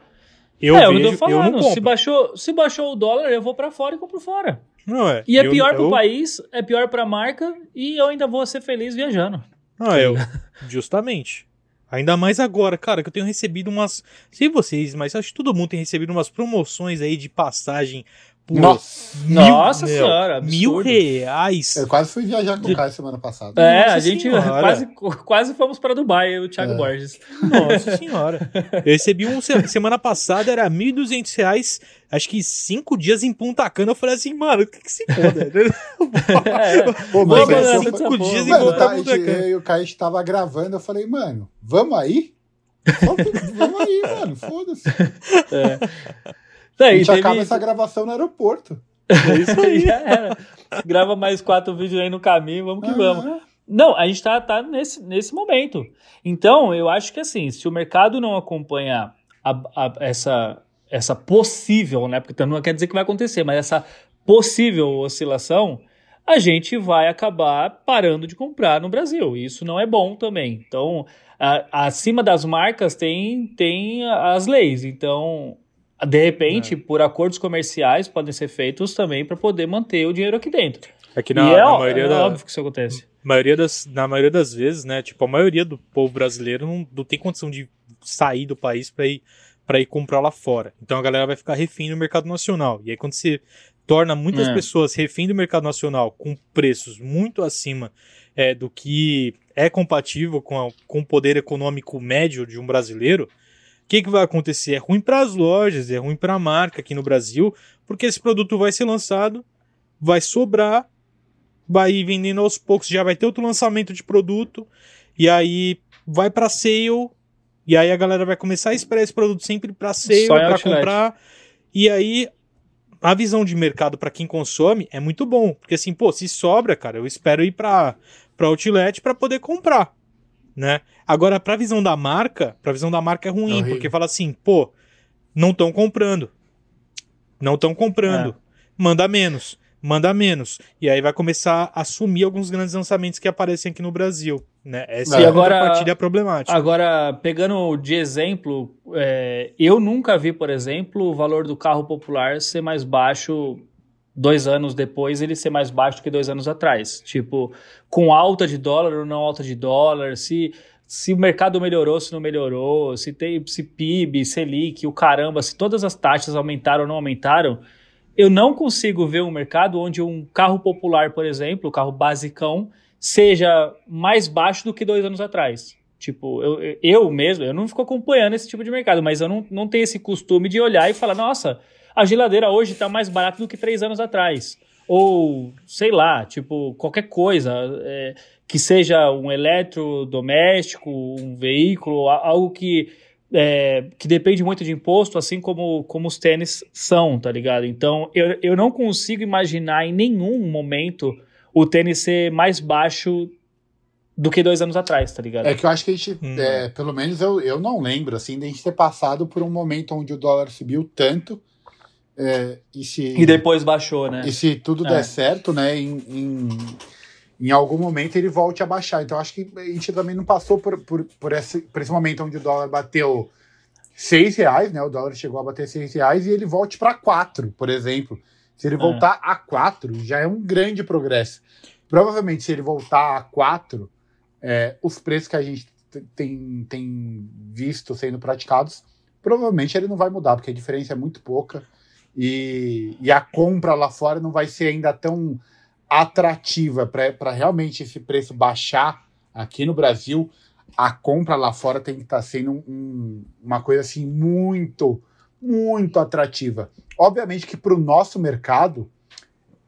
Speaker 2: Eu
Speaker 1: é, eu
Speaker 2: vejo,
Speaker 1: tô falando,
Speaker 2: eu não compro.
Speaker 1: se, baixou, se baixou o dólar, eu vou para fora e compro fora.
Speaker 2: Não é.
Speaker 1: E é
Speaker 2: eu,
Speaker 1: pior pro
Speaker 2: eu,
Speaker 1: país, é pior pra marca e eu ainda vou ser feliz viajando.
Speaker 2: Não, eu, justamente. Ainda mais agora, cara, que eu tenho recebido umas. Sei vocês, mas acho que todo mundo tem recebido umas promoções aí de passagem por
Speaker 3: Nossa,
Speaker 2: mil,
Speaker 1: Nossa
Speaker 2: meu,
Speaker 1: senhora,
Speaker 2: mil
Speaker 1: absurdo.
Speaker 2: reais.
Speaker 3: eu quase fui viajar com o Caio semana passada.
Speaker 1: É,
Speaker 2: Nossa
Speaker 1: a gente
Speaker 2: senhora.
Speaker 1: quase, quase fomos para Dubai, eu e o Thiago
Speaker 3: É.
Speaker 1: Borges.
Speaker 2: Nossa senhora. Eu recebi um se- semana passada, era 1.200 reais, acho que cinco dias em Punta Cana. Eu falei assim, mano, o que que se foda?
Speaker 1: É,
Speaker 3: Pô, mas essa
Speaker 1: cinco
Speaker 3: foi-
Speaker 1: dias
Speaker 2: e
Speaker 3: Mano, tá, gente-
Speaker 2: Punta Cana.
Speaker 3: eu e o Caio estava gravando, eu falei, mano, vamos aí? Vamos aí, mano, foda-se.
Speaker 1: Daí,
Speaker 3: A gente acaba
Speaker 1: isso.
Speaker 3: essa gravação no aeroporto.
Speaker 2: É isso aí.
Speaker 1: Já era. Grava mais quatro vídeos aí no caminho, vamos que
Speaker 3: Ah,
Speaker 1: vamos. Não, a gente tá, tá nesse, nesse momento. Então, eu acho que assim, se o mercado não acompanhar a- a- essa, essa possível, né? Porque não quer dizer que vai acontecer, mas essa possível oscilação, a gente vai acabar parando de comprar no Brasil. E isso não é bom também. Então, a- acima das marcas tem, tem as leis. Então, de repente, por acordos comerciais, podem ser feitos também para poder manter o dinheiro aqui dentro.
Speaker 2: Aqui
Speaker 1: e
Speaker 2: na,
Speaker 1: é,
Speaker 2: na maioria
Speaker 1: é
Speaker 2: da,
Speaker 1: óbvio que isso acontece.
Speaker 2: maioria das, na maioria das vezes, né? Tipo, a maioria do povo brasileiro não, não tem condição de sair do país para ir para ir comprar lá fora. Então a galera vai ficar refém do mercado nacional. E aí quando você torna muitas
Speaker 1: É.
Speaker 2: pessoas refém do mercado nacional com preços muito acima é, do que é compatível com, a- com o poder econômico médio de um brasileiro, que, que vai acontecer? É ruim para as lojas, é ruim para a marca aqui no Brasil, porque esse produto vai ser lançado, vai sobrar, vai ir vendendo aos poucos, já vai ter outro lançamento de produto, e aí vai para sale, e aí a galera vai começar a esperar esse produto sempre para sale, para comprar, e aí a visão de mercado para quem consome é muito bom, porque assim, pô, se sobra, cara, eu espero ir para para outlet para poder comprar, né? Agora para visão da marca, para visão da marca é ruim,
Speaker 3: É
Speaker 2: porque fala assim, pô, não estão comprando. Não estão comprando.
Speaker 1: É.
Speaker 2: Manda menos, manda menos. E aí vai começar a sumir alguns grandes lançamentos que aparecem aqui no Brasil, né? Essa
Speaker 3: E
Speaker 2: é a
Speaker 1: agora-
Speaker 2: contrapartida problemática.
Speaker 1: Agora, pegando de exemplo, é, eu nunca vi, por exemplo, o valor do carro popular ser mais baixo dois anos depois, ele ser mais baixo do que dois anos atrás. Tipo, com alta de dólar ou não alta de dólar, se, se o mercado melhorou, se não melhorou, se tem se PIB, Selic, o caramba, se todas as taxas aumentaram ou não aumentaram, eu não consigo ver um mercado onde um carro popular, por exemplo, o carro basicão, seja mais baixo do que dois anos atrás. Tipo, eu, eu mesmo, eu não fico acompanhando esse tipo de mercado, mas eu não, não tenho esse costume de olhar e falar, nossa, a geladeira hoje está mais barata do que três anos atrás. Ou, sei lá, tipo, qualquer coisa é, que seja um eletrodoméstico, um veículo, algo que é, que depende muito de imposto, assim como, como os tênis são, tá ligado? Então, eu, eu não consigo imaginar em nenhum momento o tênis ser mais baixo do que dois anos atrás, tá ligado?
Speaker 3: É que eu acho que a gente, hum. é, pelo menos eu, eu não lembro, assim, de a gente ter passado por um momento onde o dólar subiu tanto é, e, se,
Speaker 1: e depois baixou, né?
Speaker 3: E se tudo der é. certo, né, em, em em algum momento ele volte a baixar. Então acho que a gente também não passou por, por, por, esse, por esse momento onde o dólar bateu seis reais, né? O dólar chegou a bater seis reais e ele volte para quatro, por exemplo. Se ele é. voltar a quatro, já é um grande progresso. Provavelmente, se ele voltar a quatro, é, os preços que a gente tem, tem visto sendo praticados, provavelmente ele não vai mudar, porque a diferença é muito pouca. E, e a compra lá fora não vai ser ainda tão atrativa para realmente esse preço baixar aqui no Brasil, a compra lá fora tem que estar tá sendo um, uma coisa assim muito, muito atrativa. Obviamente que para o nosso mercado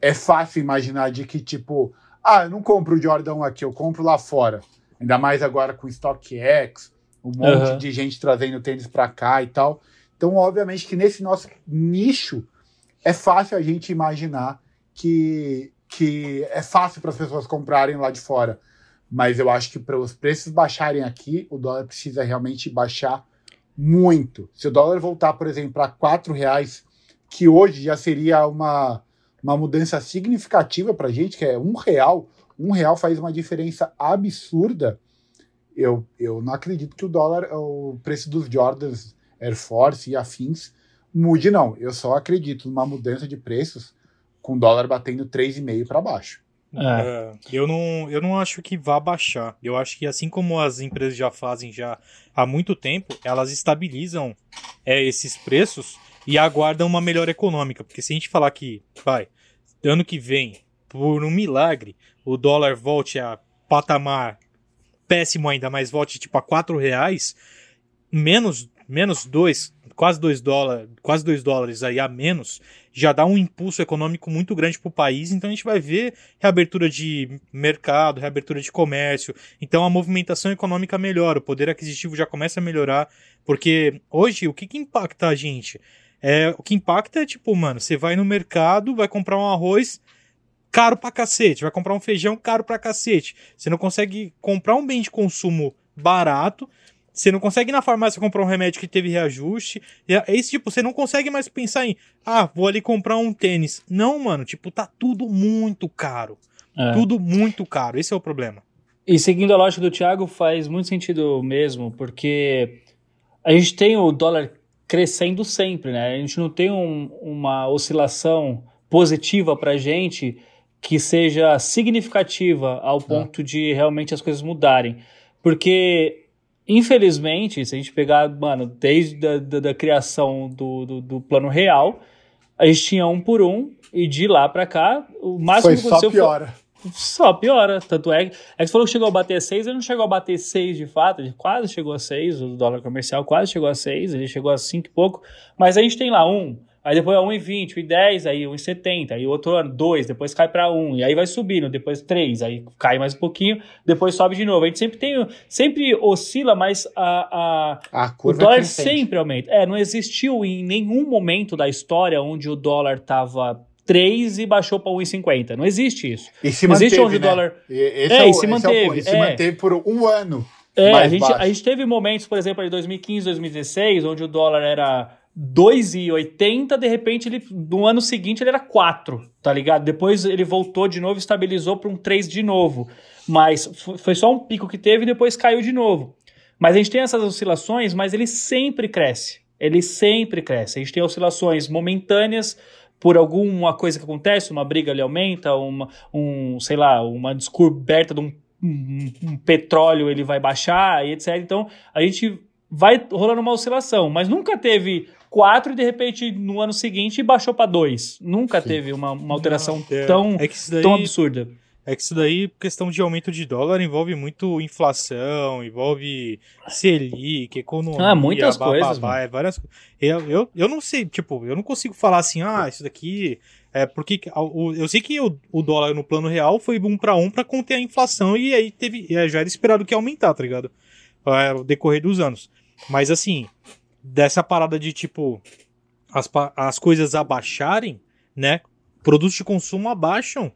Speaker 3: é fácil imaginar de que tipo, ah, eu não compro o Jordan aqui, eu compro lá fora. Ainda mais agora com StockX, um monte uhum. de gente trazendo tênis para cá e tal. Então, obviamente que nesse nosso nicho é fácil a gente imaginar que que é fácil para as pessoas comprarem lá de fora. Mas eu acho que para os preços baixarem aqui, o dólar precisa realmente baixar muito. Se o dólar voltar, por exemplo, para quatro reais, que hoje já seria uma, uma mudança significativa para a gente, que é um real, um real faz uma diferença absurda. Eu, eu não acredito que o dólar, o preço dos Jordans, Air Force e afins mude, não. Eu só acredito numa mudança de preços com o dólar batendo 3,5 para baixo.
Speaker 2: É. É, eu, não, eu não acho que vá baixar. Eu acho que assim como as empresas já fazem já há muito tempo, elas estabilizam é, esses preços e aguardam uma melhor econômica. Porque se a gente falar que, vai, ano que vem, por um milagre, o dólar volte a patamar péssimo ainda, mas volte tipo a 4 reais, menos, menos 2, quase 2 dólares, quase 2 dólares aí a menos, já dá um impulso econômico muito grande para o país, então a gente vai ver reabertura de mercado, reabertura de comércio, então a movimentação econômica melhora, o poder aquisitivo já começa a melhorar, porque hoje o que, que impacta a gente? É, o que impacta é tipo, mano, você vai no mercado, vai comprar um arroz caro pra cacete, vai comprar um feijão caro pra cacete, você não consegue comprar um bem de consumo barato, você não consegue ir na farmácia comprar um remédio que teve reajuste. É esse tipo, você não consegue mais pensar em, ah, vou ali comprar um tênis. Não, mano, tipo, tá tudo muito caro. É. Tudo muito caro. Esse é o problema.
Speaker 1: E seguindo a lógica do Thiago, faz muito sentido mesmo, porque a gente tem o dólar crescendo sempre, né? A gente não tem um, uma oscilação positiva pra gente que seja significativa ao ponto de realmente as coisas mudarem. Porque Infelizmente, se a gente pegar, mano, desde a da, da criação do, do, do, plano real, a gente tinha um por um, e de lá para cá, o máximo
Speaker 3: foi que aconteceu só piora.
Speaker 1: Foi, só piora. Tanto é, é que você falou que chegou a bater 6, ele não chegou a bater 6 de fato, ele quase chegou a 6, o dólar comercial quase chegou a 6, ele chegou a 5 e pouco, mas a gente tem lá um, Aí depois é 1,20, 1,10, aí 1,70, aí outro ano 2, depois cai para 1, e aí vai subindo, depois 3, aí cai mais um pouquinho, depois sobe de novo. A gente sempre tem, sempre oscila, mas a, a, a o dólar sempre aumenta. É, não existiu em nenhum momento da história onde o dólar tava 3 e baixou para 1,50. Não existe isso.
Speaker 3: E se manteve,
Speaker 1: existe onde
Speaker 3: né?
Speaker 1: o dólar.
Speaker 3: Esse é, é, e se manteve. É se manteve por um ano.
Speaker 1: É, a gente, a gente teve momentos, por exemplo, em 2015, 2016, onde o dólar era 2,80, de repente, ele, no ano seguinte, ele era 4, tá ligado? Depois ele voltou de novo, estabilizou para um 3 de novo. Mas foi só um pico que teve e depois caiu de novo. Mas a gente tem essas oscilações, mas ele sempre cresce. Ele sempre cresce. A gente tem oscilações momentâneas por alguma coisa que acontece, uma briga ele aumenta, uma, um, sei lá, uma descoberta de um, um, um petróleo ele vai baixar e etc. Então a gente vai rolando uma oscilação, mas nunca teve 4 e de repente no ano seguinte baixou para 2. Nunca Sim. teve uma, uma alteração Não, é, tão, é daí, tão absurda.
Speaker 2: É que isso daí, questão de aumento de dólar, envolve muito inflação, envolve Selic, economia,
Speaker 1: ah, muitas babá, coisas, babá,
Speaker 2: é várias eu, eu, eu não sei, tipo, eu não consigo falar assim, ah, isso daqui é porque eu sei que o, o dólar no plano real foi um para um para conter a inflação e aí teve, já era esperado que ia aumentar, tá ligado? É, o decorrer dos anos. Mas assim, dessa parada de tipo as, as coisas abaixarem, né? Produtos de consumo abaixam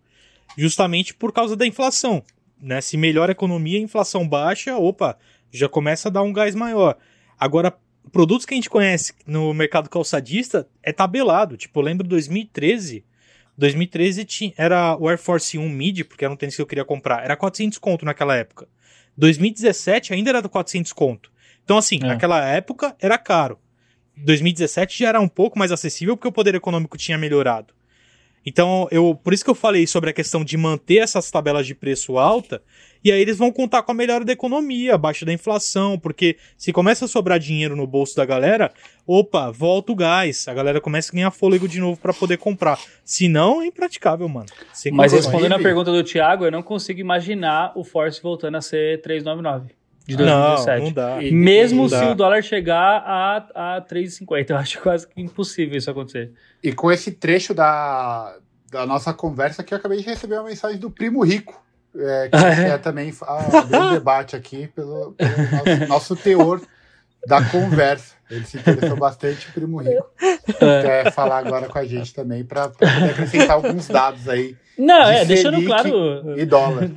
Speaker 2: justamente por causa da inflação. Né? Se melhora a economia, a inflação baixa, opa, já começa a dar um gás maior. Agora, produtos que a gente conhece no mercado calçadista é tabelado. Tipo, eu lembro 2013. 2013 tinha, era o Air Force 1 Mid, porque era um tênis que eu queria comprar. Era 400 conto naquela época. 2017 ainda era 400 conto. Então, assim, é. naquela época era caro. 2017 já era um pouco mais acessível porque o poder econômico tinha melhorado. Então, eu, por isso que eu falei sobre a questão de manter essas tabelas de preço alta, e aí eles vão contar com a melhora da economia, a baixa da inflação, porque se começa a sobrar dinheiro no bolso da galera, opa, volta o gás, a galera começa a ganhar fôlego de novo para poder comprar. Se não, é impraticável, mano.
Speaker 1: Mas respondendo a pergunta do Thiago, eu não consigo imaginar o Force voltando a ser 399 de 2017.
Speaker 2: Não, não dá.
Speaker 1: Mesmo
Speaker 2: não
Speaker 1: se dá. o dólar chegar a, a 3,50. Eu acho quase impossível isso acontecer.
Speaker 3: E com esse trecho da, da nossa conversa aqui, eu acabei de receber uma mensagem do Primo Rico. É, que ah, é? também ah, um debate aqui pelo, pelo nosso, nosso, teor da conversa. Ele se interessou bastante, o Primo Rico. É. Quer falar agora com a gente também para poder acrescentar alguns dados aí.
Speaker 1: Não, é, deixando claro.
Speaker 3: E dólar.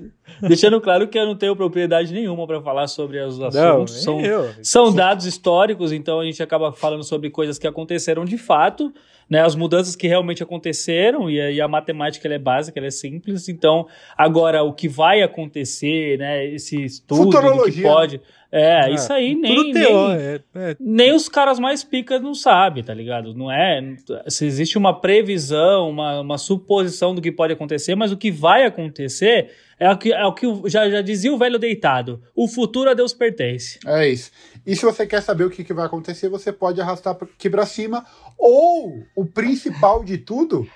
Speaker 1: Deixando claro que eu não tenho propriedade nenhuma para falar sobre os assuntos. Não, são, eu. são dados históricos, então a gente acaba falando sobre coisas que aconteceram de fato, né? As mudanças que realmente aconteceram, e, e a matemática é básica, ela é simples. Então, agora, o que vai acontecer, né? Esse estudo do que pode. É, é, isso aí nem, nem, é, é. nem os caras mais picas não sabem, tá ligado? Não é. Se existe uma previsão, uma, uma suposição do que pode acontecer, mas o que vai acontecer é o que, é o que já, já dizia o velho deitado: o futuro a Deus pertence.
Speaker 3: É isso. E se você quer saber o que, que vai acontecer, você pode arrastar aqui para cima. Ou, o principal de tudo,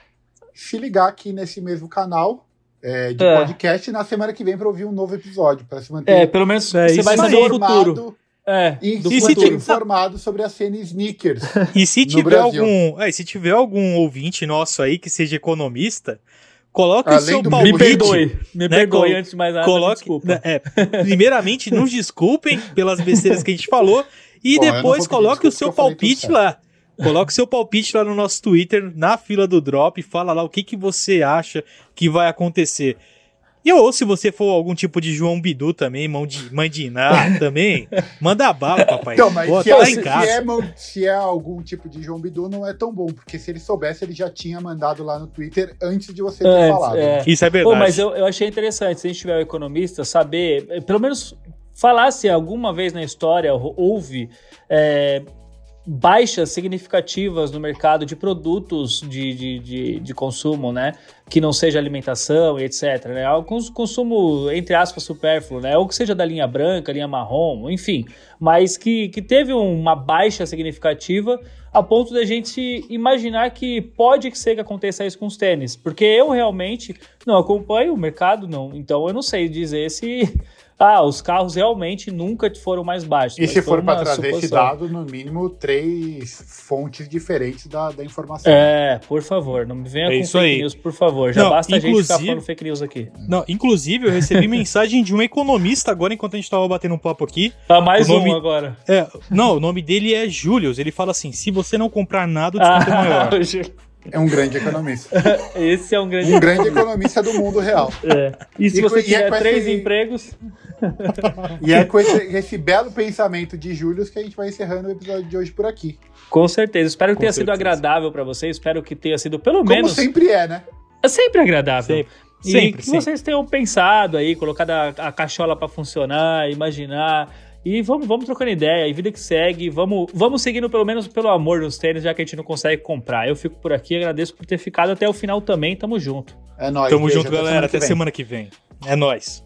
Speaker 3: se ligar aqui nesse mesmo canal é, de é. podcast na semana que vem para ouvir um novo episódio. para se manter.
Speaker 1: É, pelo menos é, você vai saber o futuro.
Speaker 3: É, e, do e futuro. se informado sobre a cena sneakers.
Speaker 2: E se tiver algum, é, se tiver algum ouvinte nosso aí que seja economista, Coloque Além o seu palpite.
Speaker 1: Me perdoe. Me né? perdoe antes de mais nada. Coloque, desculpa. Né,
Speaker 2: é, primeiramente, nos desculpem pelas besteiras que a gente falou. E Bom, depois coloque o seu palpite lá. Coloque o seu palpite lá no nosso Twitter, na fila do drop, fala lá o que, que você acha que vai acontecer. E ou se você for algum tipo de João Bidu também, mão de, mãe de Iná também, manda bala, papai.
Speaker 3: Então, mas Pô, se, tá é, se, é, se, é, algum tipo de João Bidu, não é tão bom, porque se ele soubesse, ele já tinha mandado lá no Twitter antes de você ter antes, falado.
Speaker 1: É.
Speaker 2: Isso é verdade.
Speaker 1: Pô, mas eu, eu achei interessante, se a gente tiver um economista, saber, eh, pelo menos falar se alguma vez na história houve é, baixas significativas no mercado de produtos de, de, de, de, consumo, né? Que não seja alimentação e etc. Né? Algum consumo, entre aspas, supérfluo, né? Ou que seja da linha branca, linha marrom, enfim. Mas que, que teve uma baixa significativa a ponto da gente imaginar que pode ser que aconteça isso com os tênis. Porque eu realmente não acompanho o mercado, não. Então eu não sei dizer se ah, os carros realmente nunca foram mais baixos.
Speaker 3: E se for para trazer suposição. esse dado, no mínimo três fontes diferentes da, da informação.
Speaker 1: É, por favor, não me venha é com fake aí. news, por favor. Já não, basta a gente ficar falando fake news aqui.
Speaker 2: Não, inclusive, eu recebi mensagem de um economista agora, enquanto a gente estava batendo um papo aqui.
Speaker 1: Ah, mais nome, um agora.
Speaker 2: É, não, o nome dele é Julius. Ele fala assim: se você não comprar nada, o desconto é ah, é maior.
Speaker 3: É um grande economista.
Speaker 1: Esse é um grande
Speaker 3: Um grande economista do mundo real.
Speaker 1: É. E se e você tiver é três esse... empregos...
Speaker 3: e é com esse, esse, belo pensamento de Júlio que a gente vai encerrando o episódio de hoje por aqui.
Speaker 1: Com certeza. Espero que com tenha certeza. sido agradável para vocês. Espero que tenha sido pelo
Speaker 3: Como
Speaker 1: menos...
Speaker 3: Como sempre é, né?
Speaker 1: É sempre agradável.
Speaker 2: Sempre.
Speaker 1: E
Speaker 2: sempre,
Speaker 1: que sempre. vocês tenham pensado aí, colocado a, a cachola para funcionar, imaginar e vamos, vamos trocando ideia, e vida que segue, vamos, vamos seguindo pelo menos pelo amor dos tênis, já que a gente não consegue comprar. Eu fico por aqui, agradeço por ter ficado até o final também, tamo junto.
Speaker 2: É nóis. Tamo junto, galera, até semana que vem. É nóis.